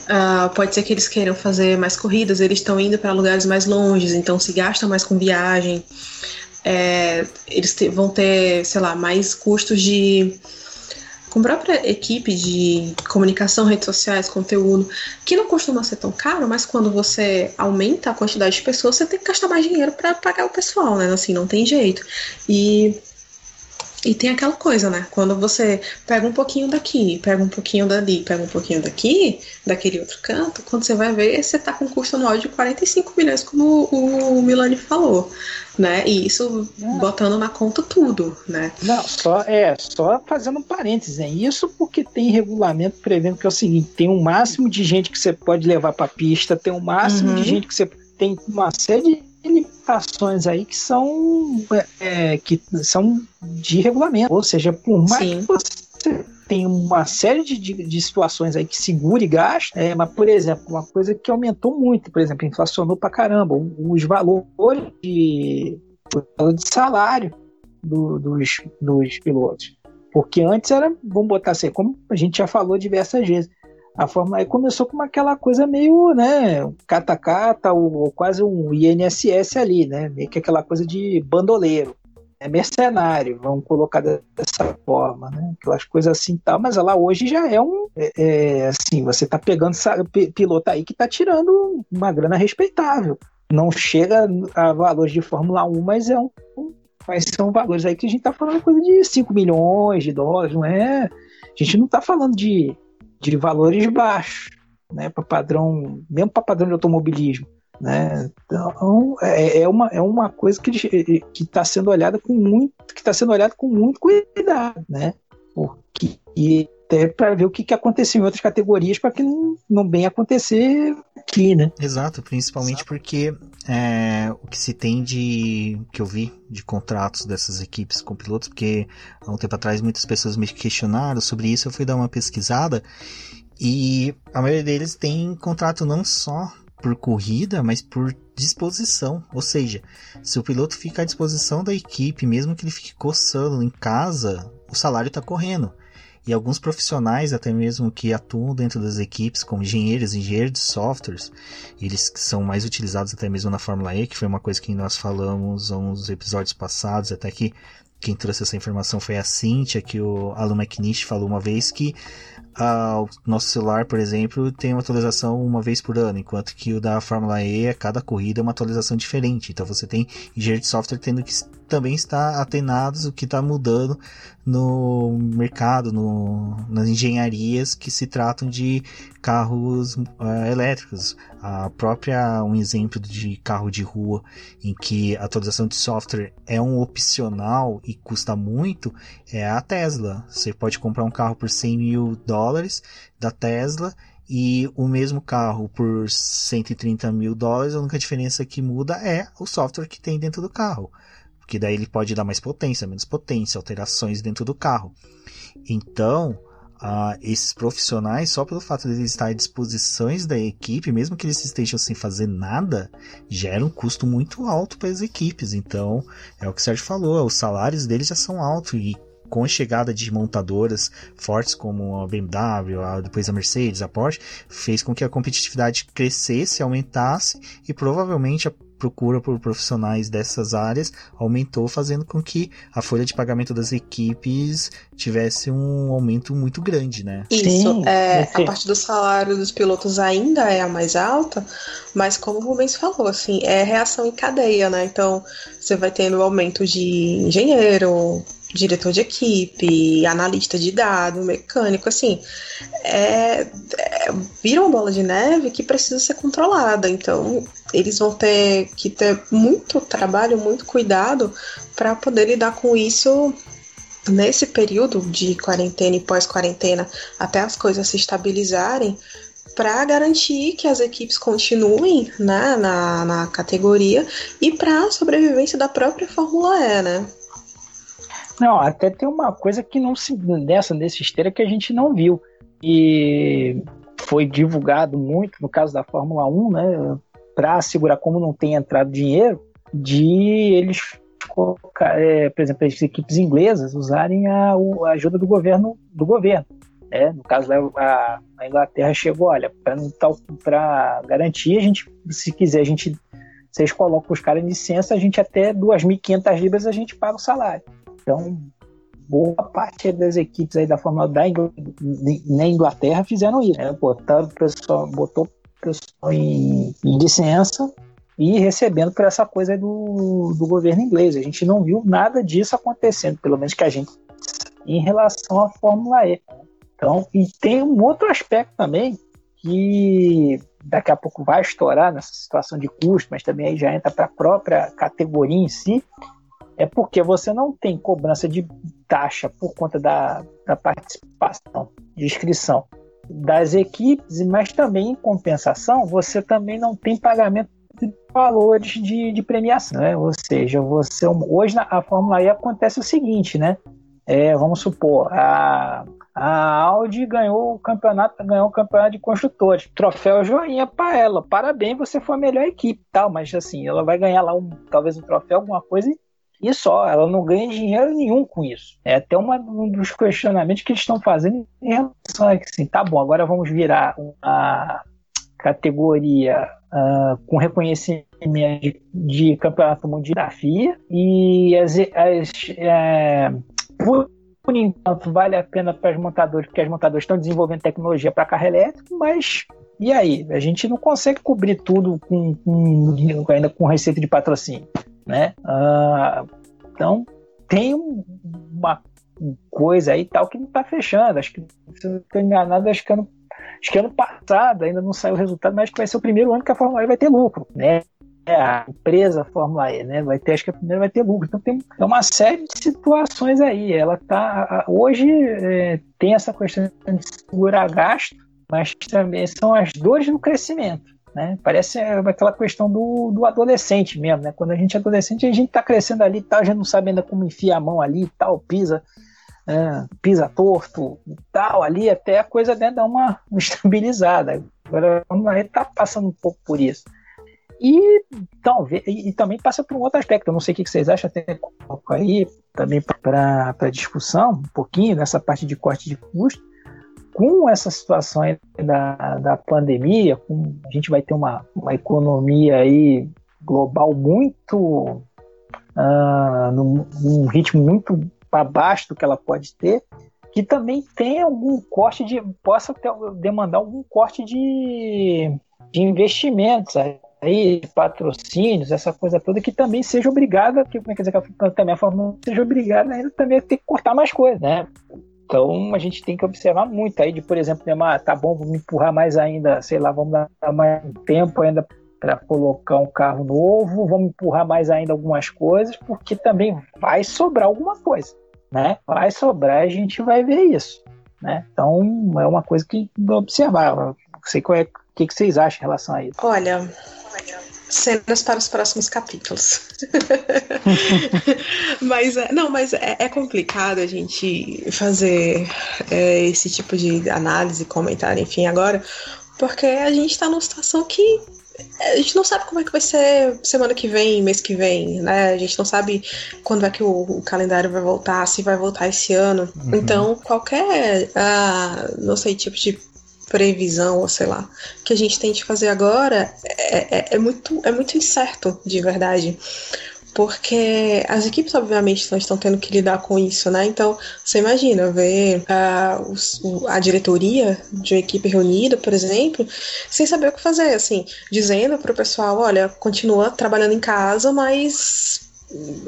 Uh, pode ser que eles queiram fazer mais corridas, eles estão indo para lugares mais longes, então se gasta mais com viagem é, eles te, vão ter, sei lá, mais custos de com a própria equipe de comunicação, redes sociais, conteúdo, que não costuma ser tão caro, mas quando você aumenta a quantidade de pessoas, você tem que gastar mais dinheiro para pagar o pessoal, né? Assim, não tem jeito. E e tem aquela coisa, né? Quando você pega um pouquinho daqui, pega um pouquinho dali, pega um pouquinho daqui, daquele outro canto, quando você vai ver, você tá com custo anual de 45 milhões, como o Milani falou, né? E isso é. botando na conta tudo, né? Não, só é, só fazendo um parênteses, né? Isso porque tem regulamento prevendo que é o seguinte, tem um máximo de gente que você pode levar para pista, tem um máximo uhum. de gente que você tem uma série de limitações aí que são é, é, que são de regulamento, ou seja, por mais Sim. que você tem uma série de, de, de, situações aí que segura e é, mas, por exemplo, uma coisa que aumentou muito, por exemplo, inflacionou pra caramba, os valores de, de salário do, dos, dos pilotos. Porque antes era, vamos botar assim, como a gente já falou diversas vezes, a Fórmula E começou com aquela coisa meio, né, cata-cata, ou, ou, quase um INSS ali, né, meio que aquela coisa de bandoleiro, é mercenário, vamos colocar dessa forma, né, aquelas coisas assim tal, mas ela hoje já é um, é, é, assim, você tá pegando piloto aí que tá tirando uma grana respeitável, não chega a valores de Fórmula 1, mas é um, mas são valores aí que a gente tá falando coisa de 5 milhões de dólares, não é, a gente não tá falando de de valores baixos, né, para padrão, mesmo para padrão de automobilismo, né? Então é, é, uma, é uma coisa que que está sendo olhada com muito que está sendo olhada com muito cuidado, né? Porque e até para ver o que, que aconteceu em outras categorias para que não, não venha acontecer aqui, né? Exato, principalmente Exato. porque é, o que se tem de que eu vi de contratos dessas equipes com pilotos, porque há um tempo atrás muitas pessoas me questionaram sobre isso, eu fui dar uma pesquisada e a maioria deles tem contrato não só por corrida, mas por disposição. Ou seja, se o piloto fica à disposição da equipe, mesmo que ele fique coçando em casa, o salário está correndo. E alguns profissionais, até mesmo que atuam dentro das equipes, como engenheiros, engenheiros de softwares, eles são mais utilizados até mesmo na Fórmula E, que foi uma coisa que nós falamos uns episódios passados, até que quem trouxe essa informação foi a Cynthia, que o Alan McNish falou uma vez que ah, o nosso celular, por exemplo, tem uma atualização uma vez por ano, enquanto que o da Fórmula E, a cada corrida é uma atualização diferente. Então você tem engenheiro de software tendo que também estar atenados o que está mudando no mercado, no, nas engenharias que se tratam de carros uh, elétricos. A própria, um exemplo de carro de rua em que a atualização de software é um opcional e custa muito, é a Tesla. Você pode comprar um carro por 100 mil dólares da Tesla e o mesmo carro por 130 mil dólares, a única diferença que muda é o software que tem dentro do carro. Porque daí ele pode dar mais potência, menos potência, alterações dentro do carro. Então, uh, esses profissionais, só pelo fato de eles estarem à disposição da equipe, mesmo que eles estejam sem fazer nada, gera um custo muito alto para as equipes. Então, é o que o Sérgio falou, os salários deles já são altos e com a chegada de montadoras fortes como a BMW, a, depois a Mercedes, a Porsche, fez com que a competitividade crescesse, aumentasse e provavelmente a procura por profissionais dessas áreas aumentou, fazendo com que a folha de pagamento das equipes tivesse um aumento muito grande, né? Isso, Sim, é, a parte do salário dos pilotos ainda é a mais alta, mas como o Rubens falou, assim, é reação em cadeia, né? Então, você vai tendo aumento de engenheiro, diretor de equipe, analista de dado, mecânico, assim, é, é, vira uma bola de neve que precisa ser controlada. Então, eles vão ter que ter muito trabalho, muito cuidado para poder lidar com isso nesse período de quarentena e pós-quarentena, até as coisas se estabilizarem, para garantir que as equipes continuem né, na, na categoria e para a sobrevivência da própria Fórmula E, né? Não, até tem uma coisa que não se nessa nesse esteira que a gente não viu e foi divulgado muito no caso da Fórmula 1, né, para assegurar como não tem entrado dinheiro, de eles é, por exemplo, as equipes inglesas usarem a, a ajuda do governo do governo. Né? No caso a, a Inglaterra chegou, olha, para garantir a gente, se quiser a gente vocês colocam os caras em licença, a gente até 2.500 libras a gente paga o salário. Então, boa parte das equipes aí da Fórmula da na Inglaterra fizeram isso. Né? Botaram o pessoal, botou o pessoal em, em licença e recebendo por essa coisa do, do governo inglês. A gente não viu nada disso acontecendo, pelo menos que a gente em relação à Fórmula E. Então, e tem um outro aspecto também que daqui a pouco vai estourar nessa situação de custo, mas também aí já entra para a própria categoria em si, é porque você não tem cobrança de taxa por conta da, da participação, de inscrição das equipes, mas também em compensação você também não tem pagamento de valores de, de premiação, né? Ou seja, você hoje na a Fórmula E acontece o seguinte, né? É, vamos supor, a, a Audi ganhou o campeonato, ganhou o campeonato de construtores. Troféu joinha para ela. Parabéns, você foi a melhor equipe, tal, mas assim, ela vai ganhar lá um, talvez um troféu, alguma coisa e só, ela não ganha dinheiro nenhum com isso. É até uma, um dos questionamentos que eles estão fazendo em relação a assim, tá bom, agora vamos virar uma categoria uh, com reconhecimento de, de, campeonato mundial da FIA e as, as é, por, por enquanto vale a pena para as montadoras, porque as montadoras estão desenvolvendo tecnologia para carro elétrico, mas e aí? A gente não consegue cobrir tudo com, com ainda com receita de patrocínio né? Uh, então tem uma coisa aí tal que não está fechando. Acho que se não estou enganado, acho que ano, acho que ano passado ainda não saiu o resultado, mas acho que vai ser o primeiro ano que a Fórmula E vai ter lucro, né? É a empresa Fórmula E, né? Vai ter, acho que a primeira vai ter lucro. Então tem uma série de situações aí. Ela tá hoje é, tem essa questão de segurar gasto, mas também são as dores do crescimento. Né? Parece aquela questão do, do adolescente mesmo, né? Quando a gente é adolescente, a gente está crescendo ali e tal, a gente não sabe ainda como enfia a mão ali e tal, pisa, é, pisa torto e tal, ali até a coisa né, dar uma estabilizada. Agora a gente está passando um pouco por isso. E, talvez, e, e, também passa por um outro aspecto, eu não sei o que vocês acham, até coloco aí também para discussão, um pouquinho nessa parte de corte de custo com essa situação da, da pandemia, com, a gente vai ter uma, uma economia aí global muito uh, num, num, ritmo muito abaixo do que ela pode ter, que também tem algum corte de. possa ter, demandar algum corte de, de investimentos aí, patrocínios, essa coisa toda, que também seja obrigada, que, quer dizer, que também a Fórmula seja obrigada ainda também a ter que cortar mais coisas, né? Então a gente tem que observar muito aí de, por exemplo, Neymar, tá bom, vamos empurrar mais ainda, sei lá, vamos dar mais tempo ainda para colocar um carro novo, vamos empurrar mais ainda algumas coisas, porque também vai sobrar alguma coisa, né? Vai sobrar, a gente vai ver isso, né? Então é uma coisa que observar. Não sei qual é, o que, que vocês acham em relação a isso. Olha, cenas para os próximos capítulos. mas é, não, mas é, é, complicado a gente fazer é, esse tipo de análise, comentário, enfim, agora, porque a gente está numa situação que a gente não sabe como é que vai ser semana que vem, mês que vem, né? A gente não sabe quando é que o, o calendário vai voltar, se vai voltar esse ano. Uhum. Então, qualquer, ah, não sei, tipo de previsão, ou sei lá, que a gente tem de fazer agora é, é, é muito, é muito incerto, de verdade porque as equipes obviamente estão tendo que lidar com isso, né? Então você imagina ver uh, os, a diretoria de uma equipe reunida, por exemplo, sem saber o que fazer, assim, dizendo para o pessoal, olha, continua trabalhando em casa, mas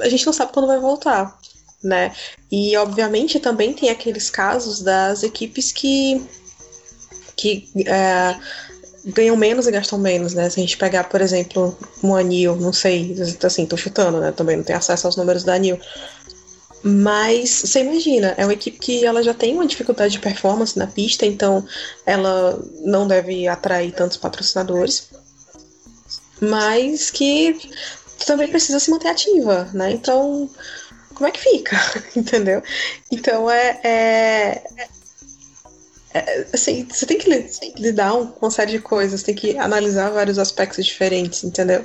a gente não sabe quando vai voltar, né? E obviamente também tem aqueles casos das equipes que que uh, ganham menos e gastam menos, né? Se a gente pegar, por exemplo, um anil, não sei, assim, tô chutando, né? Também não tenho acesso aos números da anil. Mas você imagina, é uma equipe que ela já tem uma dificuldade de performance na pista, então ela não deve atrair tantos patrocinadores, mas que também precisa se manter ativa, né? Então, como é que fica? Entendeu? Então é, é é, assim, você tem que lidar com uma série de coisas, tem que analisar vários aspectos diferentes, entendeu?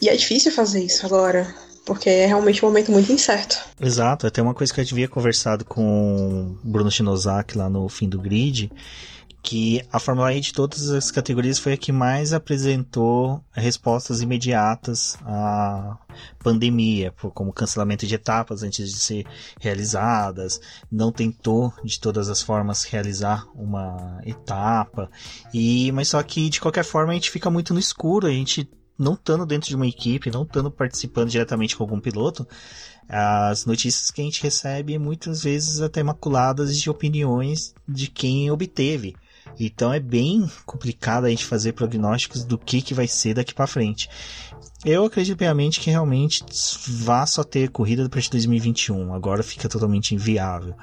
E é difícil fazer isso agora, porque é realmente um momento muito incerto. Exato, até uma coisa que eu havia conversado com o Bruno Shinozaki lá no fim do grid, que a Fórmula E de todas as categorias foi a que mais apresentou respostas imediatas à pandemia, como cancelamento de etapas antes de ser realizadas, não tentou de todas as formas realizar uma etapa, e mas só que de qualquer forma a gente fica muito no escuro, a gente não estando dentro de uma equipe, não estando participando diretamente com algum piloto, as notícias que a gente recebe muitas vezes até maculadas de opiniões de quem obteve então é bem complicado a gente fazer prognósticos do que, que vai ser daqui para frente. Eu acredito piamente que realmente vá só ter corrida partir de 2021. Agora fica totalmente inviável.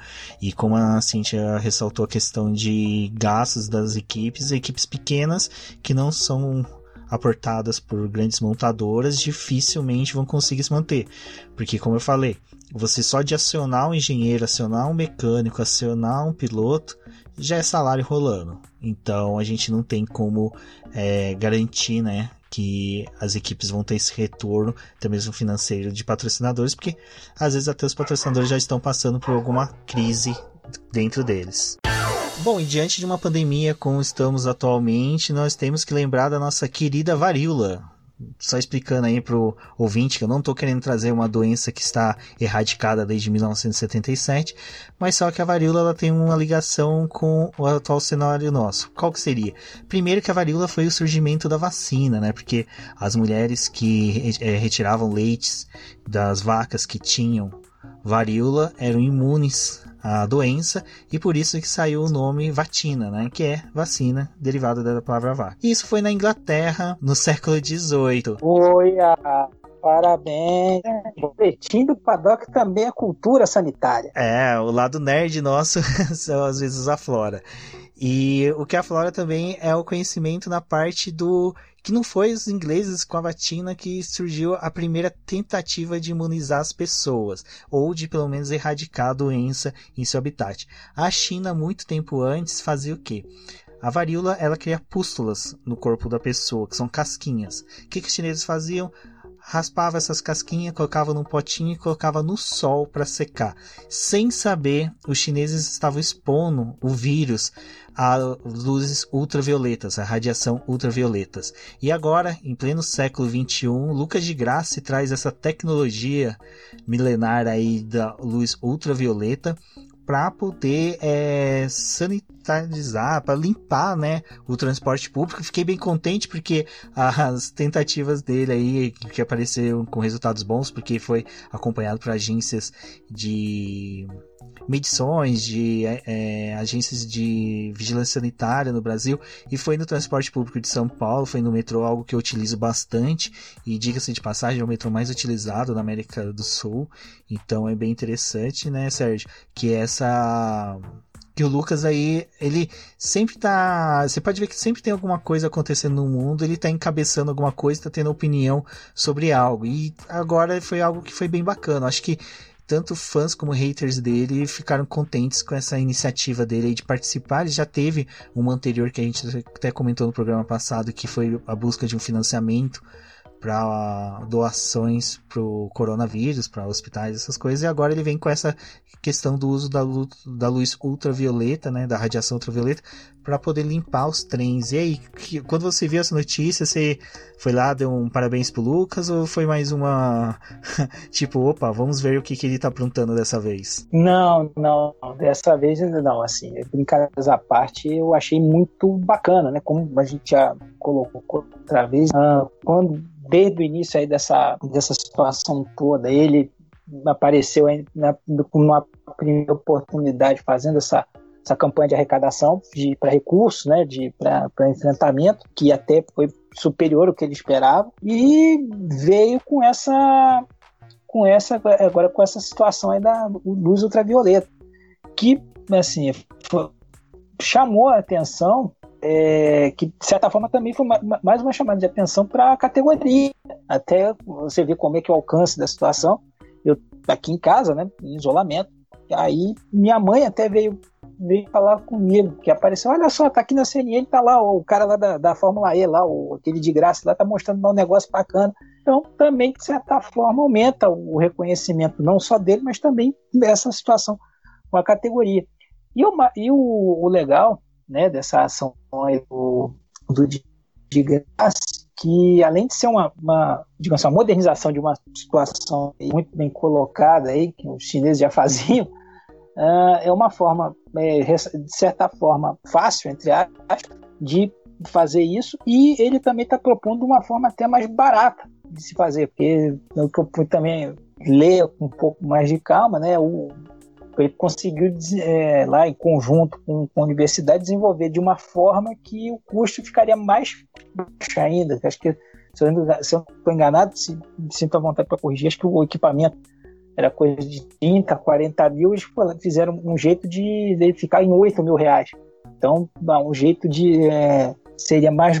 E como a Cintia ressaltou a questão de gastos das equipes, equipes pequenas que não são aportadas por grandes montadoras dificilmente vão conseguir se manter. Porque, como eu falei, você só de acionar um engenheiro, acionar um mecânico, acionar um piloto, já é salário rolando. Então a gente não tem como é, garantir, né, que as equipes vão ter esse retorno, até mesmo financeiro, de patrocinadores, porque às vezes até os patrocinadores já estão passando por alguma crise dentro deles. Bom, e diante de uma pandemia como estamos atualmente, nós temos que lembrar da nossa querida varíola, só explicando aí pro ouvinte que eu não estou querendo trazer uma doença que está erradicada desde 1977, mas só que a varíola ela tem uma ligação com o atual cenário nosso. Qual que seria? Primeiro que a varíola foi o surgimento da vacina, né? Porque as mulheres que é, retiravam leites das vacas que tinham varíola eram imunes à doença e por isso que saiu o nome vatina, né, que é vacina derivada da palavra vaca. Isso foi na Inglaterra no século XVIII. Oi, a... Parabéns. Repetindo o paddock também é cultura sanitária. É, o lado nerd nosso às vezes aflora. E o que aflora também é o conhecimento na parte do que não foi os ingleses com a vacina que surgiu a primeira tentativa de imunizar as pessoas, ou de pelo menos erradicar a doença em seu habitat. A China, muito tempo antes, fazia o quê? A varíola, ela cria pústulas no corpo da pessoa, que são casquinhas. O que, que os chineses faziam? Raspava essas casquinhas, colocava num potinho e colocava no sol para secar. Sem saber, os chineses estavam expondo o vírus a luzes ultravioletas, a radiação ultravioletas. E agora, em pleno século 21, Lucas de Graça traz essa tecnologia milenar aí da luz ultravioleta para poder é, sanitarizar, para limpar, né, o transporte público. Fiquei bem contente porque as tentativas dele aí que apareceram com resultados bons, porque foi acompanhado por agências de medições de é, é, agências de vigilância sanitária no Brasil e foi no transporte público de São Paulo, foi no metrô, algo que eu utilizo bastante e diga-se de passagem, é o metrô mais utilizado na América do Sul, então é bem interessante, né, Sérgio, que essa que o Lucas aí, ele sempre tá. Você pode ver que sempre tem alguma coisa acontecendo no mundo, ele tá encabeçando alguma coisa, tá tendo opinião sobre algo. E agora foi algo que foi bem bacana. Acho que tanto fãs como haters dele ficaram contentes com essa iniciativa dele de participar. Ele já teve uma anterior que a gente até comentou no programa passado, que foi a busca de um financiamento para doações para o coronavírus, para hospitais, essas coisas, e agora ele vem com essa questão do uso da luz, da luz ultravioleta, né, da radiação ultravioleta, para poder limpar os trens. E aí, que, quando você viu essa notícia, você foi lá, deu um parabéns pro Lucas, ou foi mais uma, tipo, opa, vamos ver o que, que ele tá aprontando dessa vez? Não, não, dessa vez não, assim, brincadeiras à parte, eu achei muito bacana, né, como a gente já colocou outra vez, ah, quando desde o início aí dessa, dessa situação toda, ele apareceu na, numa primeira oportunidade fazendo essa, essa campanha de arrecadação para recursos, né, para enfrentamento, que até foi superior ao que ele esperava, e veio com essa com essa agora com essa situação aí da luz ultravioleta, que assim foi, chamou a atenção é, que de certa forma também foi mais uma chamada de atenção para a categoria. Até você ver como é que é o alcance da situação. Eu aqui em casa, né, em isolamento. Aí minha mãe até veio veio falar comigo, que apareceu, olha só, tá aqui na CNN, tá lá o cara lá da, da Fórmula E, lá, aquele de graça lá, tá mostrando um negócio bacana. Então, também, de certa forma, aumenta o reconhecimento, não só dele, mas também dessa situação com a categoria. E e o, o legal né, dessa ação do, do graça, que além de ser uma, uma, digamos, uma modernização de uma situação muito bem colocada aí, que os chineses já faziam, uh, é uma forma, é, de certa forma, fácil, entre aspas, de fazer isso, e ele também está propondo uma forma até mais barata de se fazer, porque eu também ler com um pouco mais de calma, né, o, ele conseguiu, é, lá em conjunto com, com, a universidade, desenvolver de uma forma que o custo ficaria mais baixo ainda. Acho que, se eu não estou enganado, se, sinto a vontade para corrigir, acho que o equipamento era coisa de 30, 40 mil, eles fizeram um jeito de, de ficar em 8 mil reais. Então, um jeito de. É, seria mais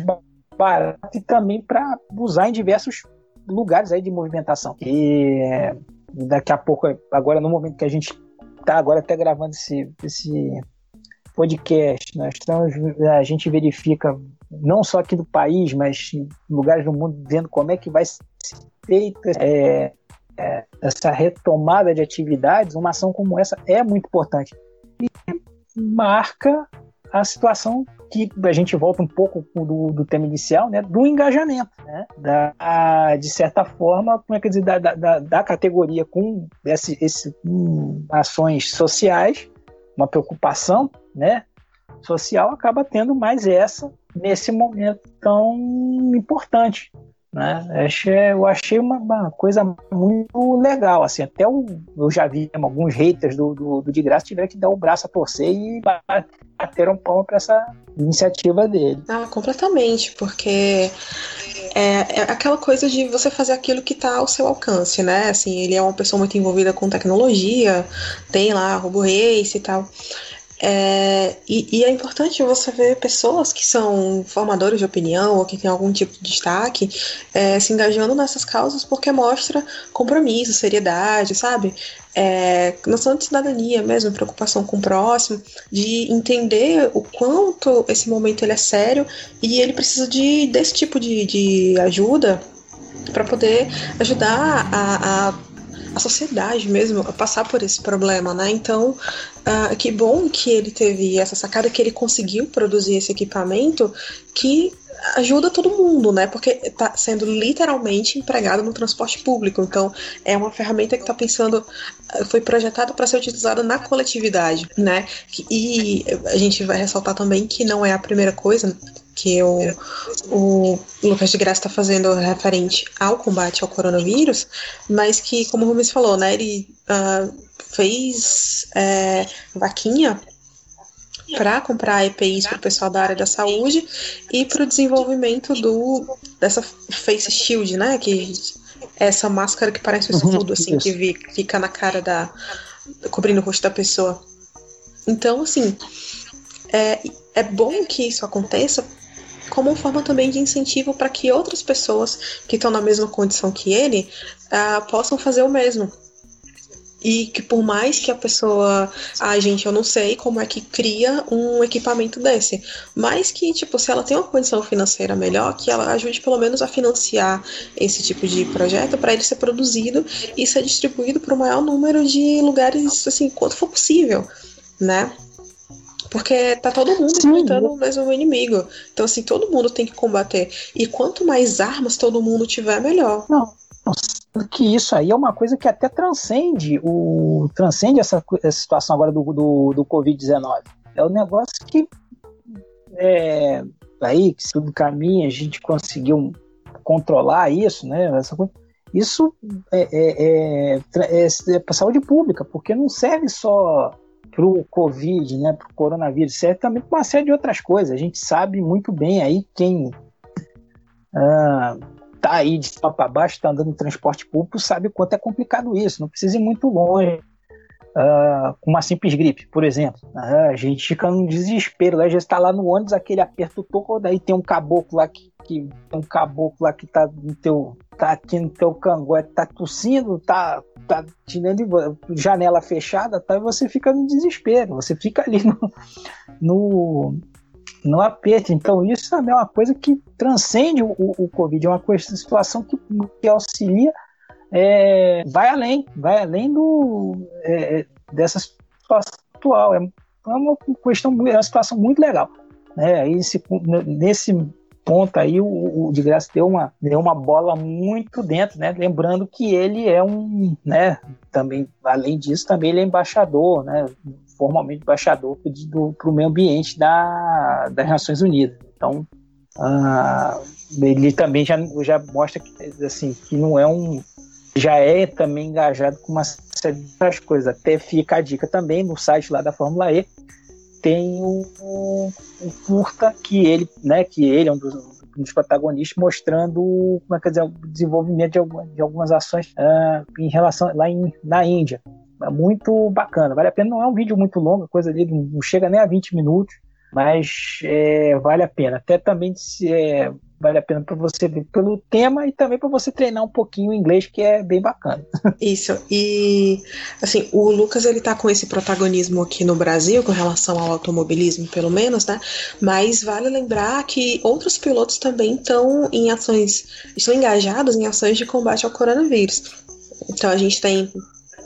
barato e também para usar em diversos lugares aí de movimentação. E é, daqui a pouco, agora no momento que a gente tá agora até gravando esse, esse podcast, nós estamos, a gente verifica não só aqui do país, mas em lugares do mundo, vendo como é que vai ser feita é, é, essa retomada de atividades, uma ação como essa é muito importante. E marca a situação que a gente volta um pouco do, do tema inicial, né, do engajamento, né, da, de certa forma, como é que dizer, da, da, da categoria com esse, esse com ações sociais, uma preocupação, né, social acaba tendo mais essa nesse momento tão importante, né? Eu achei uma, uma, coisa muito legal, assim, até o, eu já vi alguns haters do, do, do de graça tiveram que dar o braço a torcer e bateram pão para essa iniciativa dele. Ah, completamente, porque é, é, aquela coisa de você fazer aquilo que está ao seu alcance, né? Assim, ele é uma pessoa muito envolvida com tecnologia, tem lá Robo Race e tal. É, e, e, é importante você ver pessoas que são formadores de opinião ou que têm algum tipo de destaque é, se engajando nessas causas porque mostra compromisso, seriedade, sabe? É, noção de cidadania mesmo, preocupação com o próximo, de entender o quanto esse momento ele é sério e ele precisa de, desse tipo de, de ajuda para poder ajudar a, a a sociedade mesmo a passar por esse problema, né? Então, uh, que bom que ele teve essa sacada, que ele conseguiu produzir esse equipamento que ajuda todo mundo, né? Porque está sendo literalmente empregado no transporte público. Então, é uma ferramenta que está pensando, foi projetada para ser utilizada na coletividade, né? E a gente vai ressaltar também que não é a primeira coisa que o, o Lucas de Graça está fazendo referente ao combate ao coronavírus, mas que, como o Rubens falou, né? Ele uh, fez é, vaquinha para comprar EPIs para o pessoal da área da saúde e para o desenvolvimento do dessa face shield, né? Que essa máscara que parece um escudo, uhum, assim, isso. que fica na cara da. cobrindo o rosto da pessoa. Então, assim, é, é bom que isso aconteça como forma também de incentivo para que outras pessoas que estão na mesma condição que ele uh, possam fazer o mesmo. E que por mais que a pessoa. Ah, gente, eu não sei como é que cria um equipamento desse. Mas que, tipo, se ela tem uma condição financeira melhor, que ela ajude pelo menos a financiar esse tipo de projeto para ele ser produzido e ser distribuído para o maior número de lugares, assim, quanto for possível, né? Porque tá todo mundo enfrentando o mesmo inimigo. Então, assim, todo mundo tem que combater. E quanto mais armas todo mundo tiver, melhor. Não, que isso aí é uma coisa que até transcende o transcende essa, essa situação agora do, do, do Covid-19. É um negócio que é, aí que tudo caminha, a gente conseguiu controlar isso, né? Essa coisa, isso é, é, é, é, é saúde pública, porque não serve só para o Covid, né, para o coronavírus, serve também para uma série de outras coisas. A gente sabe muito bem aí quem ah, tá aí de cima para baixo, está andando em transporte público, sabe o quanto é complicado isso. Não precisa ir muito longe. Uh, com uma simples gripe, por exemplo. Uh, a gente fica num desespero. Né? Já está lá no ônibus, aquele aperto todo, daí tem um caboclo lá que, que um caboclo lá que tá no teu. tá aqui no teu cangoé, tá tossindo, tá, tá tirando janela fechada, tá, e você fica no desespero. Você fica ali no, no no aperto. Então, isso também é uma coisa que transcende o, o, Covid, é uma coisa, situação que, que auxilia, é, vai além, vai além do, é, dessa situação atual. É, é uma questão, é uma situação muito legal. Né? Esse, nesse ponto aí, o, o de graça deu uma, deu uma bola muito dentro, né? Lembrando que ele é um, né? Também, além disso, também ele é embaixador, né? formalmente embaixador para o meio ambiente da, das Nações Unidas. Então, uh, ele também já, já mostra que, assim, que não é um. Já é também engajado com uma série de outras coisas. Até fica a dica também no site lá da Fórmula E. Tem o, o, o curta que ele, né, que ele é um dos, um dos protagonistas mostrando como é, quer dizer, o desenvolvimento de, algumas, de algumas ações uh, em relação lá em, na Índia. É muito bacana. Vale a pena, não é um vídeo muito longo, coisa ali não chega nem a 20 minutos, mas é, vale a pena. Até também é, vale a pena para você ver pelo tema e também para você treinar um pouquinho o inglês, que é bem bacana. Isso. E assim, o Lucas ele tá com esse protagonismo aqui no Brasil com relação ao automobilismo, pelo menos, né? Mas vale lembrar que outros pilotos também estão em ações, estão engajados em ações de combate ao coronavírus. Então a gente tem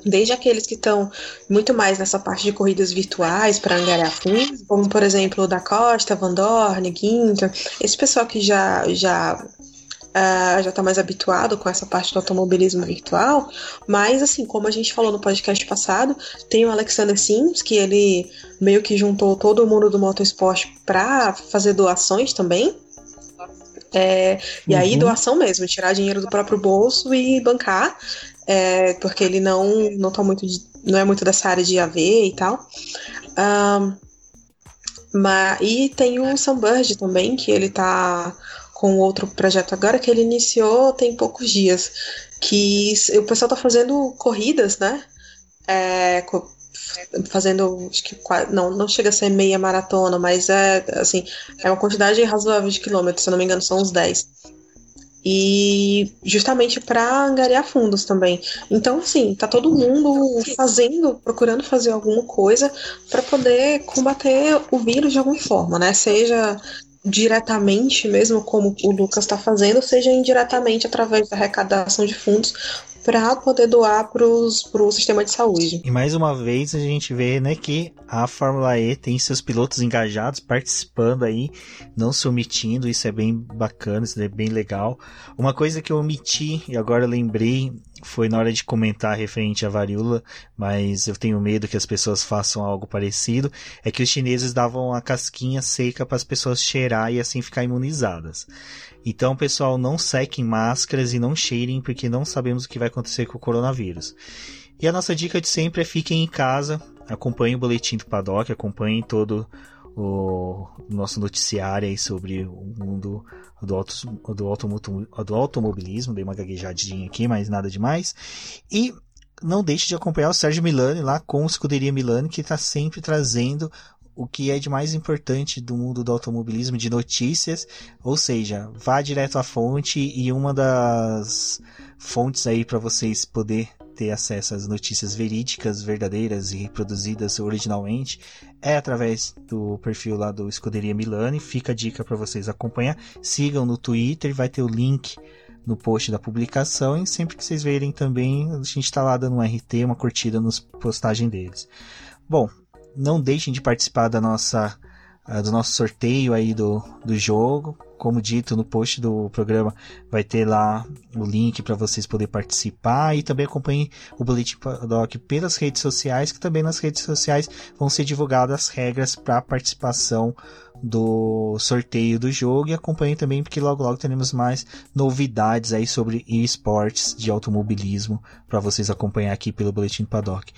desde aqueles que estão muito mais nessa parte de corridas virtuais para angariar fundos, como por exemplo o da Costa, Van Dorn, Guinter, esse pessoal que já já Uh, já está mais habituado com essa parte do automobilismo virtual, mas assim, como a gente falou no podcast passado, tem o Alexander Sims, que ele meio que juntou todo mundo do motorsport para fazer doações também. É, e aí, uhum. doação mesmo, tirar dinheiro do próprio bolso e bancar é, porque ele não não tá muito não é muito dessa área de AV e tal. Um, mas, e tem o Sunbird também, que ele tá com outro projeto agora que ele iniciou tem poucos dias. Que o pessoal tá fazendo corridas, né? É, fazendo acho que não não chega a ser meia maratona, mas é assim, é uma quantidade razoável de quilômetros, se eu não me engano, são uns 10 e justamente para angariar fundos também. Então, assim, tá todo mundo fazendo, procurando fazer alguma coisa para poder combater o vírus de alguma forma, né? Seja diretamente, mesmo como o Lucas está fazendo, seja indiretamente através da arrecadação de fundos para poder doar para o sistema de saúde. E mais uma vez a gente vê né, que a Fórmula E tem seus pilotos engajados participando aí, não se omitindo, isso é bem bacana, isso é bem legal. Uma coisa que eu omiti e agora lembrei foi na hora de comentar referente à varíola, mas eu tenho medo que as pessoas façam algo parecido, é que os chineses davam a casquinha seca para as pessoas cheirar e assim ficar imunizadas. Então, pessoal, não sequem máscaras e não cheirem porque não sabemos o que vai acontecer com o coronavírus. E a nossa dica de sempre é fiquem em casa, acompanhem o boletim do Paddock, acompanhem todo o nosso noticiário aí sobre o mundo do, auto, do, automobilismo, do automobilismo, dei uma gaguejadinha aqui, mas nada demais. E não deixe de acompanhar o Sérgio Milani lá com o Escuderia Milani, que está sempre trazendo o que é de mais importante do mundo do automobilismo de notícias, ou seja, vá direto à fonte e uma das fontes aí para vocês poder ter acesso às notícias verídicas, verdadeiras e reproduzidas originalmente é através do perfil lá do Escuderia Milani. Fica a dica para vocês acompanhar. Sigam no Twitter, vai ter o link no post da publicação e sempre que vocês verem também, a gente está lá dando um RT, uma curtida nos postagem deles. Bom, não deixem de participar da nossa do nosso sorteio aí do, do jogo. Como dito no post do programa, vai ter lá o link para vocês poderem participar. E também acompanhem o Boletim Paddock pelas redes sociais, que também nas redes sociais vão ser divulgadas as regras para participação do sorteio do jogo. E acompanhem também porque logo logo teremos mais novidades aí sobre esportes de automobilismo para vocês acompanhar aqui pelo Boletim Paddock.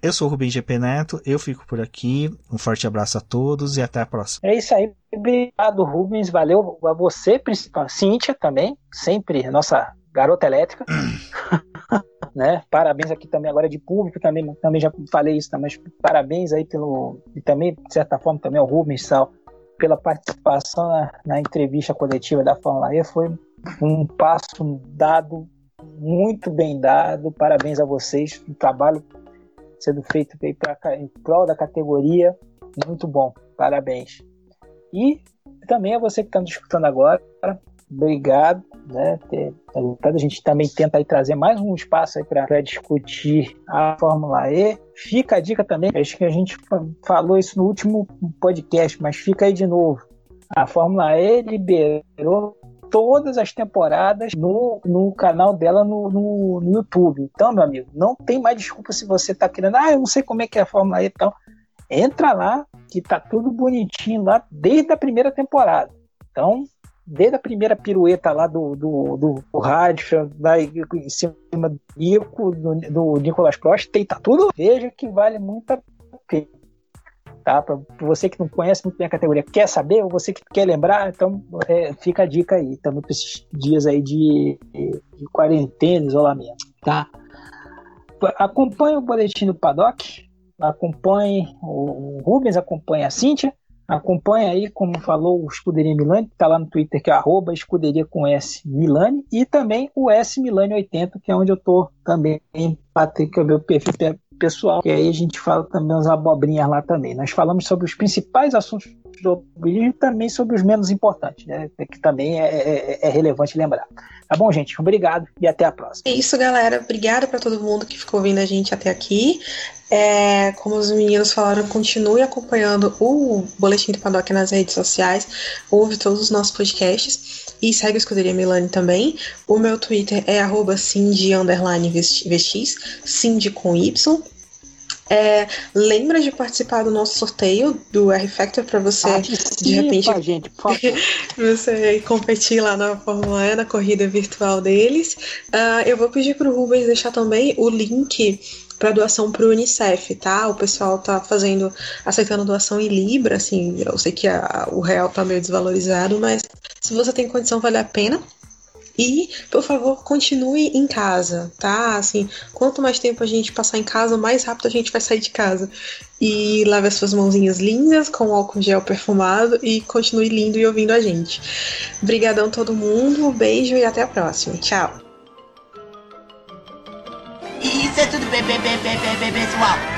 Eu sou o Rubem GP Neto, eu fico por aqui. Um forte abraço a todos e até a próxima. É isso aí. Obrigado, Rubens. Valeu a você, principal. Cíntia também, sempre nossa garota elétrica. né? Parabéns aqui também agora de público, também, também já falei isso, tá? mas parabéns aí pelo. E também, de certa forma, também ao Rubens Sal pela participação na, na entrevista coletiva da Fórmula E. Foi um passo dado, muito bem dado. Parabéns a vocês. Um trabalho sendo feito pra, em prol da categoria. Muito bom, parabéns. E também a você que está nos escutando agora, obrigado. Né, ter, a gente também tenta aí trazer mais um espaço para discutir a Fórmula E. Fica a dica também, acho que a gente falou isso no último podcast, mas fica aí de novo. A Fórmula E liberou todas as temporadas no, no canal dela no, no, no, YouTube. Então, meu amigo, não tem mais desculpa se você tá querendo, ah, eu não sei como é que é a Fórmula E e tal. Entra lá, que tá tudo bonitinho lá desde a primeira temporada. Então, desde a primeira pirueta lá do, do, do, do rádio, lá em cima do Nico, do, do Nicolas Prost, tem, tá tudo, veja que vale muito a tá? Para você que não conhece muito bem a categoria, quer saber, ou você que quer lembrar, então é, fica a dica aí, também para esses dias aí de, de quarentena, isolamento, tá? Acompanhe o boletim do Paddock, acompanhe o Rubens, acompanhe a Cíntia, acompanhe aí, como falou, o Escuderia Milani, que está lá no Twitter, que é arroba escuderia com S Milani, e também o S Milani 80, que é onde eu estou também, Patrick, que é o meu perfil pessoal, que aí a gente fala também uns abobrinhas lá também. Nós falamos sobre os principais assuntos automobilismo e também sobre os menos importantes, né? Que também é, é, é, relevante lembrar. Tá bom, gente? Obrigado e até a próxima. É isso, galera. Obrigada para todo mundo que ficou ouvindo a gente até aqui. É, como os meninos falaram, continue acompanhando o Boletim do Paddock nas redes sociais, ouve todos os nossos podcasts e segue a Escuderia Milani também. O meu Twitter é arroba Cindy com Y. É, lembra de participar do nosso sorteio do R Factor para você Participa, de repente gente, você competir lá na Fórmula E, na corrida virtual deles. Uh, eu vou pedir para o Rubens deixar também o link para doação para o Unicef, tá? O pessoal tá fazendo, aceitando doação em Libra, assim, eu sei que a, o real tá meio desvalorizado, mas se você tem condição, vale a pena. E, por favor, continue em casa, tá? Assim, quanto mais tempo a gente passar em casa, mais rápido a gente vai sair de casa. E lave as suas mãozinhas lindas com álcool gel perfumado e continue lindo e ouvindo a gente. Obrigadão todo mundo, um beijo e até a próxima. Tchau. Isso é tudo bem, bem, bem, pessoal.